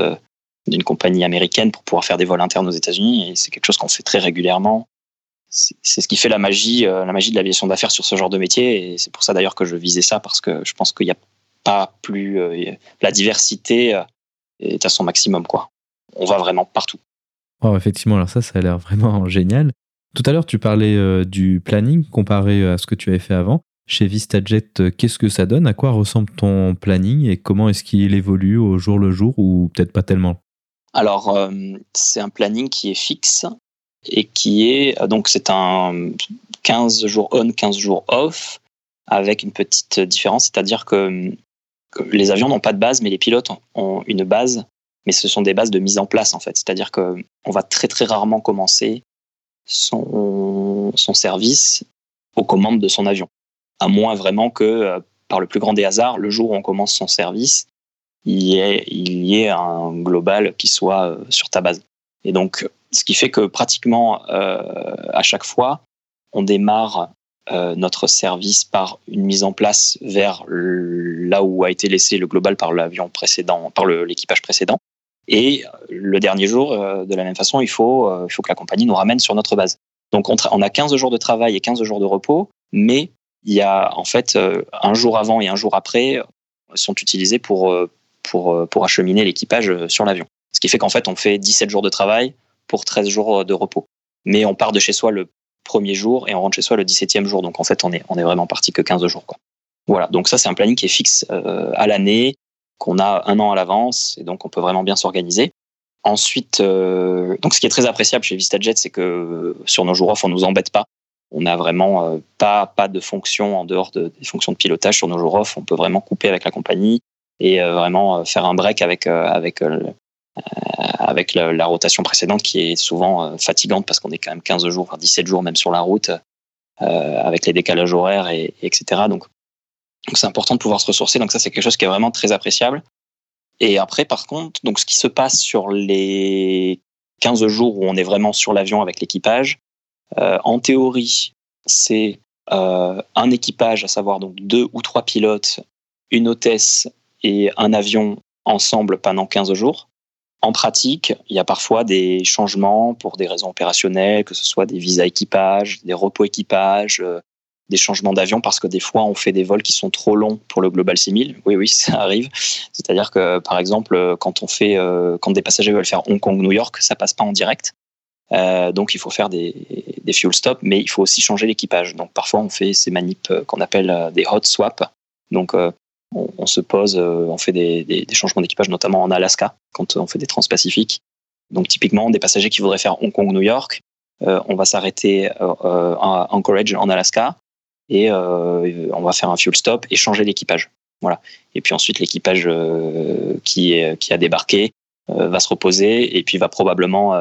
d'une compagnie américaine pour pouvoir faire des vols internes aux États-Unis et c'est quelque chose qu'on fait très régulièrement c'est ce qui fait la magie, la magie de l'aviation d'affaires sur ce genre de métier. Et c'est pour ça d'ailleurs que je visais ça, parce que je pense qu'il y a pas plus. Euh, la diversité euh, est à son maximum, quoi. On va vraiment partout. effectivement, alors ça, ça a l'air vraiment génial. Tout à l'heure, tu parlais euh, du planning comparé à ce que tu avais fait avant. Chez VistaJet, qu'est-ce que ça donne? À quoi ressemble ton planning et comment est-ce qu'il évolue au jour le jour ou peut-être pas tellement? Alors, c'est un planning qui est fixe et qui est donc c'est un 15 jours on, 15 jours off avec une petite différence, c'est-à-dire que les avions n'ont pas de base, mais les pilotes ont une base, mais ce sont des bases de mise en place en fait. C'est-à-dire qu'on va très très rarement commencer son, service aux commandes de son avion, à moins vraiment que, euh, par le plus grand des hasards, le jour où on commence son service, il y ait, un global qui soit euh, sur ta base. Et donc, ce qui fait que pratiquement euh, à chaque fois, on démarre notre service par une mise en place vers là où a été laissé le global par l'avion précédent, par l'équipage précédent. Et le dernier jour, euh, de la même façon, il faut, euh, il faut que la compagnie nous ramène sur notre base. Donc on, on, a 15 jours de travail et 15 jours de repos, mais il y a en fait un jour avant et un jour après sont utilisés pour, pour, pour acheminer l'équipage sur l'avion. Ce qui fait qu'en fait on fait 17 jours de travail pour 13 jours de repos. Mais on part de chez soi le premier jour et on rentre chez soi le 17e jour. Donc en fait, on est, on est vraiment parti que 15 jours. Quoi. Voilà, donc ça c'est un planning qui est fixe euh, à l'année, qu'on a un an à l'avance, et donc on peut vraiment bien s'organiser. Ensuite, euh, donc ce qui est très appréciable chez VistaJet, c'est que sur nos jours off, on nous embête pas. On n'a vraiment euh, pas, pas de fonction en dehors de, des fonctions de pilotage sur nos jours off. On peut vraiment couper avec la compagnie et vraiment faire un break avec, avec euh, avec la, rotation précédente qui est souvent euh, fatigante parce qu'on est quand même 15 jours, voire 17 jours même sur la route, euh, avec les décalages horaires, et, etc. Donc, c'est important de pouvoir se ressourcer. Donc ça, c'est quelque chose qui est vraiment très appréciable. Et après, par contre, donc ce qui se passe sur les 15 jours où on est vraiment sur l'avion avec l'équipage, en théorie, c'est un équipage, à savoir donc deux ou trois pilotes, une hôtesse et un avion ensemble pendant 15 jours. En pratique, il y a parfois des changements pour des raisons opérationnelles, que ce soit des visas équipage, des repos équipage, euh, des changements d'avion, parce que des fois, on fait des vols qui sont trop longs pour le Global 6000. Oui, oui, ça arrive. C'est-à-dire que, par exemple, quand on fait, euh, quand des passagers veulent faire Hong Kong-New York, ça passe pas en direct. Euh, donc, il faut faire des, des fuel stops, mais il faut aussi changer l'équipage. Donc, parfois, on fait ces manips qu'on appelle des hot swaps. Donc, on, se pose, euh, on fait des, changements d'équipage, notamment en Alaska, quand on fait des transpacifiques. Donc typiquement, des passagers qui voudraient faire Hong Kong-New York, euh, on va s'arrêter euh, à Anchorage en Alaska et on va faire un fuel stop et changer l'équipage. Voilà. Et puis ensuite, l'équipage qui, qui a débarqué va se reposer et puis va probablement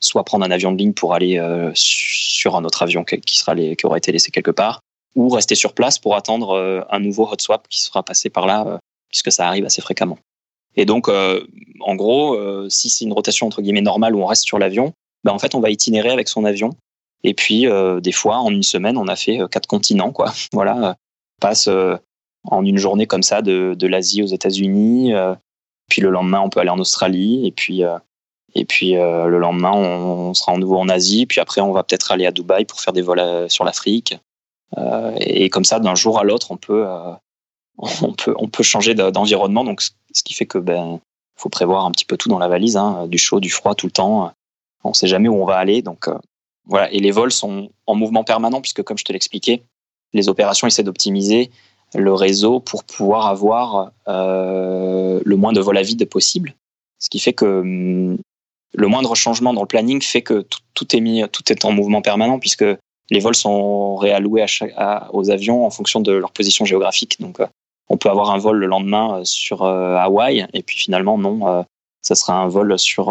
soit prendre un avion de ligne pour aller sur un autre avion qui, sera qui aura été laissé quelque part, ou rester sur place pour attendre euh, un nouveau hot swap qui sera passé par là, euh, puisque ça arrive assez fréquemment. Et donc, euh, en gros, si c'est une rotation entre guillemets normale où on reste sur l'avion, ben en fait, on va itinérer avec son avion. Et puis, des fois, en une semaine, on a fait quatre continents, quoi. Voilà, on passe en une journée comme ça de, de l'Asie aux États-Unis, Puis le lendemain, on peut aller en Australie. Et puis, et puis le lendemain, on, sera en nouveau en Asie. Puis après, on va peut-être aller à Dubaï pour faire des vols sur l'Afrique. Et comme ça, d'un jour à l'autre, on peut, on peut, on peut changer d'environnement. Donc, ce qui fait que ben, faut prévoir un petit peu tout dans la valise, hein, du chaud, du froid tout le temps. On ne sait jamais où on va aller, donc voilà. Et les vols sont en mouvement permanent puisque, comme je te l'expliquais, les opérations essaient d'optimiser le réseau pour pouvoir avoir euh, le moins de vols à vide possible. Ce qui fait que hum, le moindre changement dans le planning fait que tout, est mis, tout est en mouvement permanent puisque les vols sont réalloués aux avions en fonction de leur position géographique. Donc, euh, on peut avoir un vol le lendemain euh, sur Hawaï et puis finalement non, ça sera un vol sur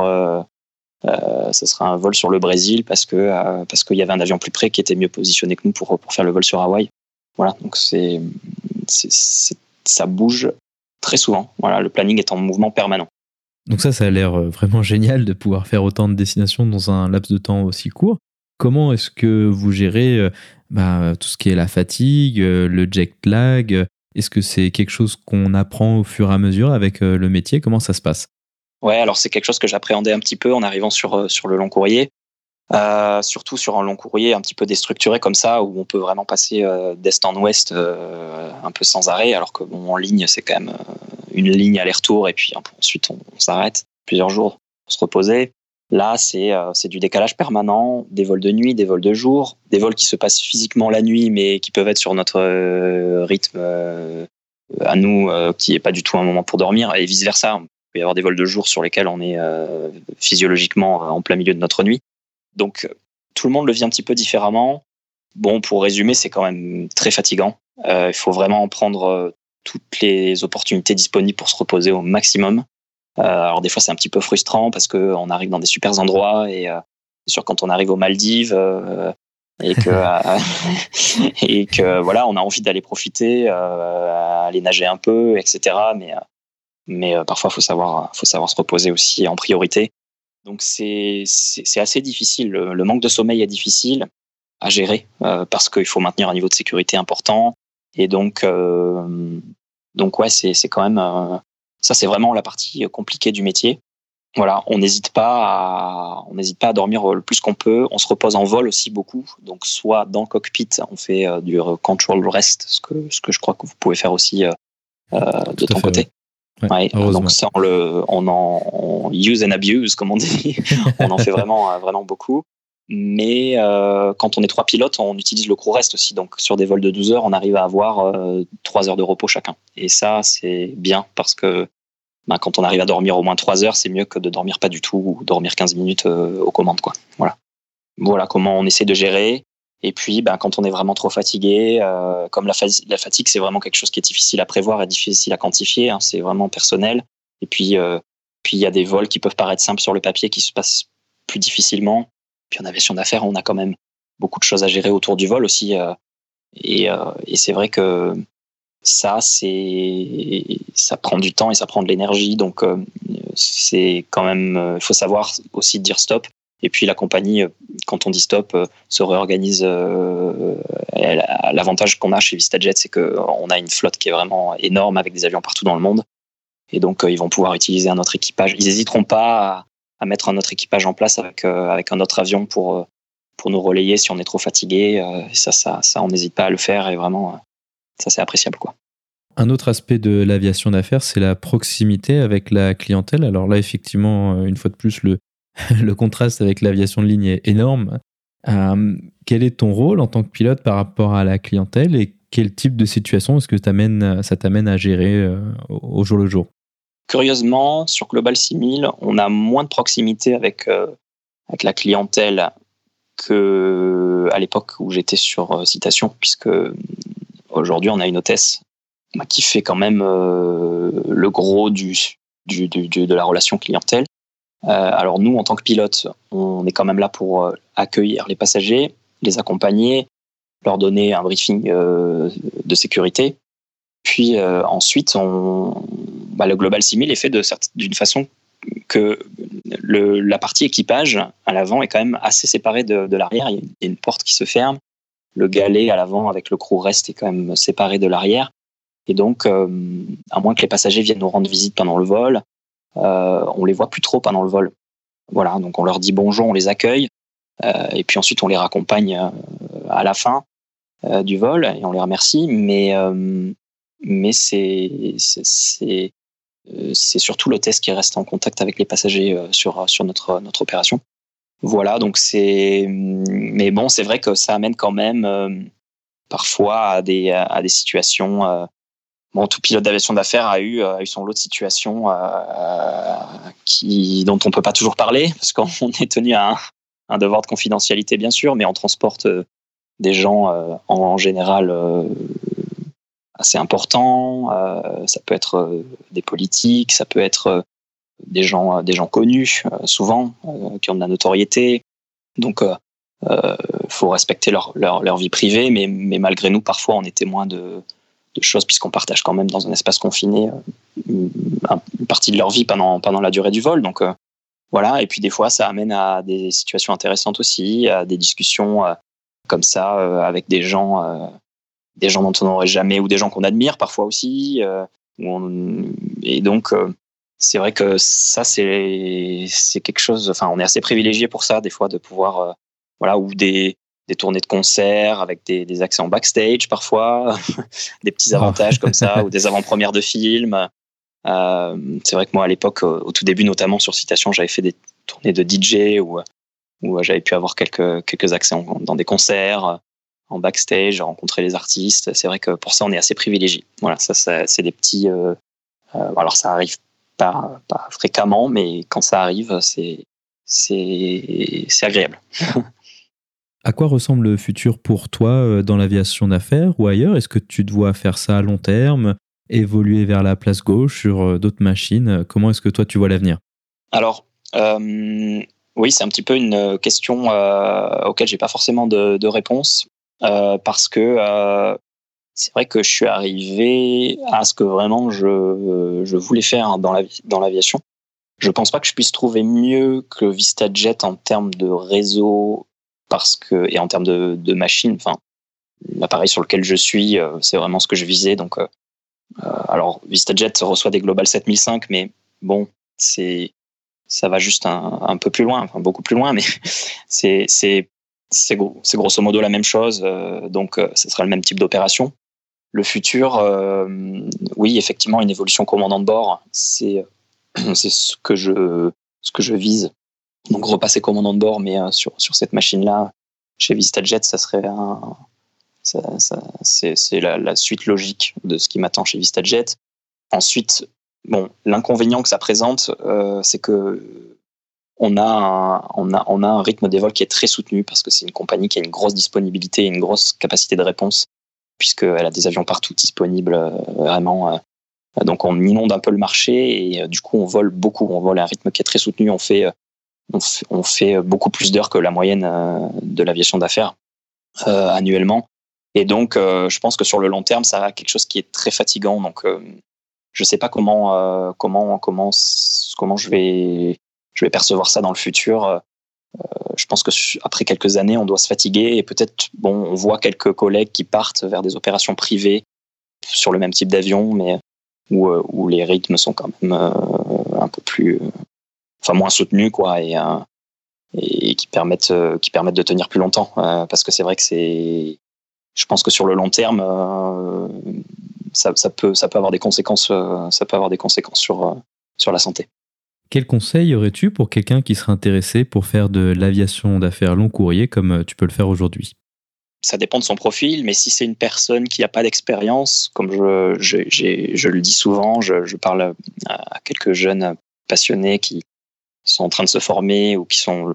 euh, ce sera un vol sur le Brésil parce que euh, parce qu'il y avait un avion plus près qui était mieux positionné que nous pour pour faire le vol sur Hawaï. Voilà, donc c'est ça bouge très souvent. Voilà, le planning est en mouvement permanent. Donc ça, ça a l'air euh, vraiment génial de pouvoir faire autant de destinations dans un laps de temps aussi court. Comment est-ce que vous gérez bah, tout ce qui est la fatigue, le jet lag Est-ce que c'est quelque chose qu'on apprend au fur et à mesure avec le métier? Comment ça se passe? Ouais, alors c'est quelque chose que j'appréhendais un petit peu en arrivant sur, euh, le long courrier. Euh, surtout sur un long courrier un petit peu déstructuré comme ça, où on peut vraiment passer euh, d'est en ouest euh, un peu sans arrêt, alors que en ligne, c'est quand même une ligne aller-retour, et puis ensuite on, s'arrête plusieurs jours pour se reposer. Là, c'est c'est du décalage permanent, des vols de nuit, des vols de jour, des vols qui se passent physiquement la nuit, mais qui peuvent être sur notre rythme à nous, qui n'est pas du tout un moment pour dormir, et vice-versa peut y avoir des vols de jour sur lesquels on est euh, physiologiquement euh, en plein milieu de notre nuit. Donc tout le monde le vit un petit peu différemment. Bon, pour résumer, c'est quand même très fatigant. Euh, il faut vraiment prendre toutes les opportunités disponibles pour se reposer au maximum. Alors des fois c'est un petit peu frustrant parce qu'on arrive dans des super endroits et c'est sûr quand on arrive aux Maldives et que et que voilà on a envie d'aller profiter, aller nager un peu, etc. Mais mais euh, parfois faut savoir faut savoir se reposer aussi en priorité. Donc c'est c'est assez difficile. Le, manque de sommeil est difficile à gérer euh, parce qu'il faut maintenir un niveau de sécurité important et donc euh, donc ouais c'est c'est quand même ça c'est vraiment la partie compliquée du métier. Voilà, on n'hésite pas à on n'hésite pas à dormir le plus qu'on peut. On se repose en vol aussi beaucoup. Donc soit dans le cockpit, on fait du control rest, ce que ce que je crois que vous pouvez faire aussi de ton côté donc ça, on, le, on en use and abuse, comme on dit. on en fait vraiment, euh, vraiment beaucoup. Mais euh, quand on est trois pilotes, on utilise le crew rest aussi. Donc sur des vols de 12 heures, on arrive à avoir euh, trois heures de repos chacun. Et ça, c'est bien parce que ben, quand on arrive à dormir au moins trois heures, c'est mieux que de dormir pas du tout ou dormir 15 minutes aux commandes. Quoi. Voilà. voilà comment on essaie de gérer. Et puis, ben, quand on est vraiment trop fatigué, euh, comme la, la fatigue, c'est vraiment quelque chose qui est difficile à prévoir et difficile à quantifier. Hein, c'est vraiment personnel. Et puis, euh, puis il y a des vols qui peuvent paraître simples sur le papier, qui se passent plus difficilement. Puis en aviation d'affaires, on a quand même beaucoup de choses à gérer autour du vol aussi. Euh, et, et c'est vrai que ça, c'est, ça prend du temps et ça prend de l'énergie. Donc, c'est quand même, il faut savoir aussi dire stop. Et puis la compagnie, euh, quand on dit stop, euh, se réorganise. Euh, l'avantage qu'on a chez VistaJet, c'est qu'on a une flotte qui est vraiment énorme avec des avions partout dans le monde. Et donc, ils vont pouvoir utiliser un autre équipage. Ils n'hésiteront pas à, mettre un autre équipage en place avec, avec un autre avion pour, pour nous relayer si on est trop fatigué. Ça, ça, ça on n'hésite pas à le faire et vraiment, ça, c'est appréciable. Quoi. Un autre aspect de l'aviation d'affaires, c'est la proximité avec la clientèle. Alors là, effectivement, une fois de plus, le, le contraste avec l'aviation de ligne est énorme. Euh, quel est ton rôle en tant que pilote par rapport à la clientèle et quel type de situation est-ce que ça t'amène à gérer euh, au jour le jour? Curieusement, sur Global 6000, on a moins de proximité avec, euh, avec la clientèle que à l'époque où j'étais sur Citation, puisque aujourd'hui on a une hôtesse qui fait quand même le gros du, du, de la relation clientèle. Euh, alors nous, en tant que pilote, on est quand même là pour euh, accueillir les passagers, les accompagner, leur donner un briefing euh, de sécurité. Puis ensuite, on, bah, le Global 6000 est fait d'une façon que la partie équipage à l'avant est quand même assez séparée de, l'arrière. Il y a une porte qui se ferme. Le galet à l'avant avec le crew reste est quand même séparé de l'arrière. Et donc, à moins que les passagers viennent nous rendre visite pendant le vol, on les voit plus trop pendant le vol. Voilà, donc on leur dit bonjour, on les accueille, et puis ensuite on les raccompagne à la fin du vol et on les remercie. Mais c'est c'est surtout l'hôtesse qui reste en contact avec les passagers sur sur notre notre opération. Voilà, donc c'est. Mais bon, c'est vrai que ça amène quand même euh, parfois à des, à des situations. Euh, bon, tout pilote d'aviation d'affaires a eu, a eu son lot de situations euh, qui, dont on ne peut pas toujours parler, parce qu'on est tenu à un, devoir de confidentialité, bien sûr, mais on transporte des gens en, en, général assez importants. ça peut être des politiques, ça peut être des gens, euh, des gens connus, euh, souvent, euh, qui ont de la notoriété. Donc, il faut respecter leur, vie privée, mais, malgré nous, parfois, on est témoin de, choses, puisqu'on partage quand même dans un espace confiné une, partie de leur vie pendant, pendant la durée du vol. Donc, voilà. Et puis, des fois, ça amène à des situations intéressantes aussi, à des discussions comme ça avec des gens, des gens dont on n'aurait jamais, ou des gens qu'on admire parfois aussi. et donc, c'est vrai que ça c'est c'est quelque chose enfin on est assez privilégié pour ça des fois de pouvoir euh, voilà ou des des tournées de concerts avec des, des accès en backstage parfois des petits avantages comme ça ou des avant-premières de films euh, c'est vrai que moi à l'époque au tout début notamment sur citation j'avais fait des tournées de DJ où où j'avais pu avoir quelques quelques accès dans des concerts en backstage rencontrer les artistes. C'est vrai que pour ça on est assez privilégié voilà ça, ça c'est des petits euh, euh alors ça arrive pas, fréquemment, mais quand ça arrive, c'est c'est agréable. à quoi ressemble le futur pour toi euh, dans l'aviation d'affaires ou ailleurs? Est-ce que tu te vois faire ça à long terme, évoluer vers la place gauche sur d'autres machines? Comment est-ce que toi tu vois l'avenir? Alors, euh, oui, c'est un petit peu une question euh, auquel j'ai pas forcément de, de réponse parce que c'est vrai que je suis arrivé à ce que vraiment je, je voulais faire dans l'aviation. Dans je pense pas que je puisse trouver mieux que VistaJet en termes de réseau parce que et en termes de, de machine. Enfin, l'appareil sur lequel je suis, euh, c'est vraiment ce que je visais. Donc, euh, euh, alors VistaJet reçoit des Global 7005, mais bon, c'est ça va juste un, un, peu plus loin, beaucoup plus loin, mais c'est c'est grosso modo la même chose. donc, ce sera le même type d'opération le futur, euh, oui, effectivement, une évolution commandant de bord, c'est ce que je vise. Donc repasser commandant de bord, mais euh, sur cette machine-là, chez VistaJet, ça serait c'est la, suite logique de ce qui m'attend chez VistaJet. Ensuite, bon, l'inconvénient que ça présente, euh, c'est que on a, un, rythme des vols qui est très soutenu parce que c'est une compagnie qui a une grosse disponibilité et une grosse capacité de réponse puisqu'elle a des avions partout disponibles, euh, vraiment. Euh, donc on inonde un peu le marché et euh, du coup on vole beaucoup, on vole à un rythme qui est très soutenu, on fait, beaucoup plus d'heures que la moyenne de l'aviation d'affaires annuellement. Et donc, je pense que sur le long terme, ça a quelque chose qui est très fatigant. Donc, je ne sais pas comment, comment, comment, comment je vais, je vais percevoir ça dans le futur. Euh, je pense que après quelques années, on doit se fatiguer et peut-être, bon, on voit quelques collègues qui partent vers des opérations privées sur le même type d'avion, mais où, euh, les rythmes sont quand même euh, un peu plus, enfin moins soutenus, quoi, et, et qui permettent, qui permettent de tenir plus longtemps. parce que c'est vrai que c'est, je pense que sur le long terme, ça, ça, peut, ça peut avoir des conséquences, ça peut avoir des conséquences sur, sur la santé. Quel conseil aurais-tu pour quelqu'un qui serait intéressé pour faire de l'aviation d'affaires long courrier comme euh, tu peux le faire aujourd'hui? Ça dépend de son profil, mais si c'est une personne qui n'a pas d'expérience, comme je, je, le dis souvent, je, parle à quelques jeunes passionnés qui sont en train de se former ou qui sont,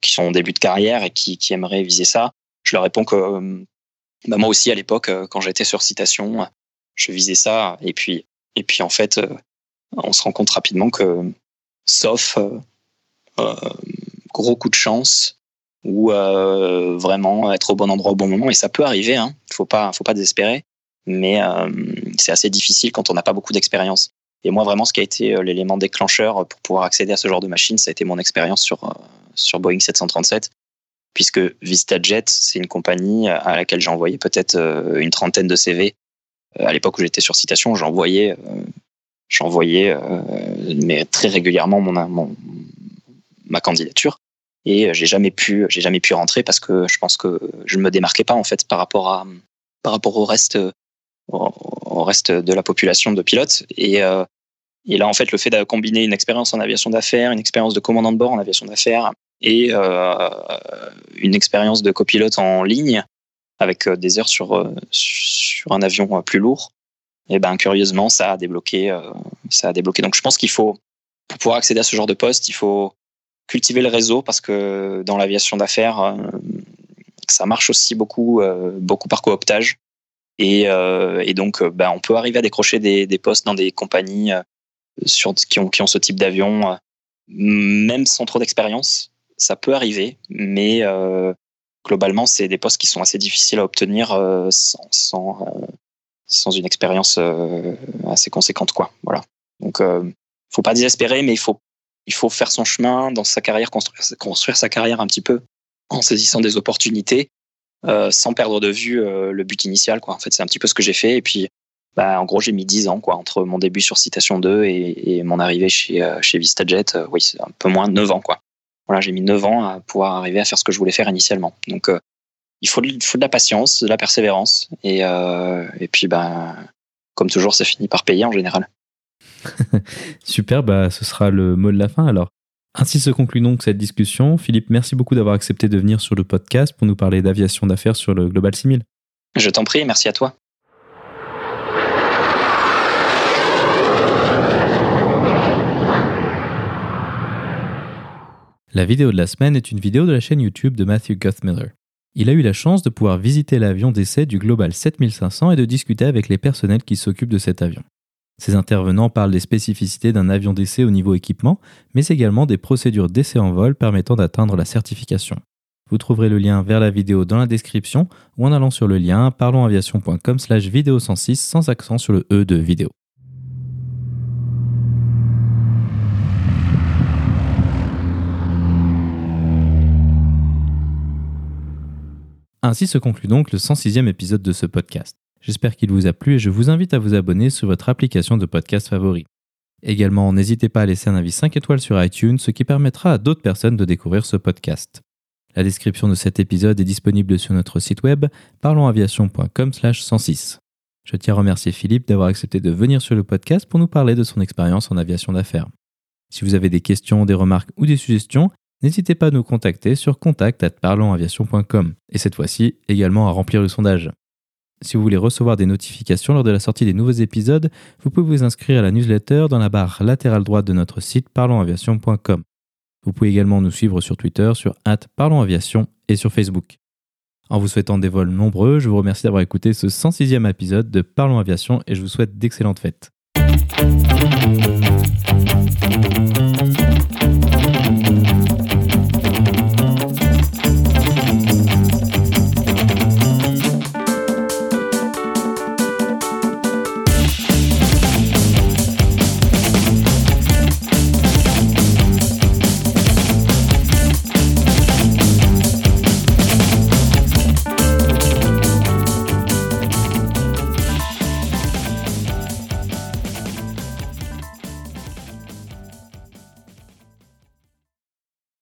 qui sont au début de carrière et qui, qui aimeraient viser ça, je leur réponds que euh, bah moi aussi à l'époque, euh, quand j'étais sur citation, je visais ça. Et puis, et puis en fait, on se rend compte rapidement que sauf euh, euh, gros coup de chance ou euh, vraiment être au bon endroit au bon moment. Et ça peut arriver, hein. faut pas, faut pas désespérer, mais c'est assez difficile quand on n'a pas beaucoup d'expérience. Et moi, vraiment, ce qui a été l'élément déclencheur pour pouvoir accéder à ce genre de machine, ça a été mon expérience sur, sur Boeing 737, puisque VistaJet, c'est une compagnie à laquelle j'ai envoyé peut-être une trentaine de CV. À l'époque où j'étais sur citation, j'envoyais j'envoyais mais très régulièrement mon, ma candidature. Et j'ai jamais pu, j'ai jamais pu rentrer parce que je pense que je ne me démarquais pas en fait par rapport à, par rapport au reste, au reste de la population de pilotes. Et, et là, en fait, le fait de combiner une expérience en aviation d'affaires, une expérience de commandant de bord en aviation d'affaires et une expérience de copilote en ligne avec des heures sur, sur un avion plus lourd, et ben curieusement, ça a débloqué, ça a débloqué. Donc, je pense qu'il faut, pour pouvoir accéder à ce genre de poste, il faut cultiver le réseau parce que dans l'aviation d'affaires, euh, ça marche aussi beaucoup, euh, beaucoup par cooptage. Et, euh, donc, ben, on peut arriver à décrocher des, des postes dans des compagnies sur, qui, ont, qui ont ce type d'avion, même sans trop d'expérience. Ça peut arriver, mais globalement, c'est des postes qui sont assez difficiles à obtenir sans, sans, une expérience assez conséquente. Quoi. Voilà. Donc, faut pas désespérer, mais il faut il faut faire son chemin dans sa carrière, construire, sa carrière un petit peu en saisissant des opportunités, euh, sans perdre de vue euh, le but initial. Quoi. En fait, c'est un petit peu ce que j'ai fait. Et puis, bah, en gros, j'ai mis 10 ans quoi, entre mon début sur Citation 2 et, mon arrivée chez, euh, chez VistaJet. oui, c'est un peu moins de 9 ans. Quoi. Voilà, j'ai mis 9 ans à pouvoir arriver à faire ce que je voulais faire initialement. Donc, il faut, il faut de la patience, de la persévérance. Et, et puis, bah, comme toujours, ça finit par payer en général. Super, bah, ce sera le mot de la fin alors. Ainsi se conclut donc cette discussion. Philippe, merci beaucoup d'avoir accepté de venir sur le podcast pour nous parler d'aviation d'affaires sur le Global 6000. Je t'en prie, merci à toi. La vidéo de la semaine est une vidéo de la chaîne YouTube de Matthew Guthmiller. Il a eu la chance de pouvoir visiter l'avion d'essai du Global 7500 et de discuter avec les personnels qui s'occupent de cet avion. Ces intervenants parlent des spécificités d'un avion d'essai au niveau équipement, mais également des procédures d'essai en vol permettant d'atteindre la certification. Vous trouverez le lien vers la vidéo dans la description ou en allant sur le lien parlonsaviation.com slash vidéo 106 sans accent sur le E de vidéo. Ainsi se conclut donc le 106e épisode de ce podcast. J'espère qu'il vous a plu et je vous invite à vous abonner sur votre application de podcast favori. Également, n'hésitez pas à laisser un avis 5 étoiles sur iTunes, ce qui permettra à d'autres personnes de découvrir ce podcast. La description de cet épisode est disponible sur notre site web parlonsaviation.com/106. Je tiens à remercier Philippe d'avoir accepté de venir sur le podcast pour nous parler de son expérience en aviation d'affaires. Si vous avez des questions, des remarques ou des suggestions, n'hésitez pas à nous contacter sur contact@parlonsaviation.com et cette fois-ci également à remplir le sondage. Si vous voulez recevoir des notifications lors de la sortie des nouveaux épisodes, vous pouvez vous inscrire à la newsletter dans la barre latérale droite de notre site parlonsaviation.com. Vous pouvez également nous suivre sur Twitter, sur parlonsaviation et sur Facebook. En vous souhaitant des vols nombreux, je vous remercie d'avoir écouté ce 106e épisode de Parlons Aviation et je vous souhaite d'excellentes fêtes.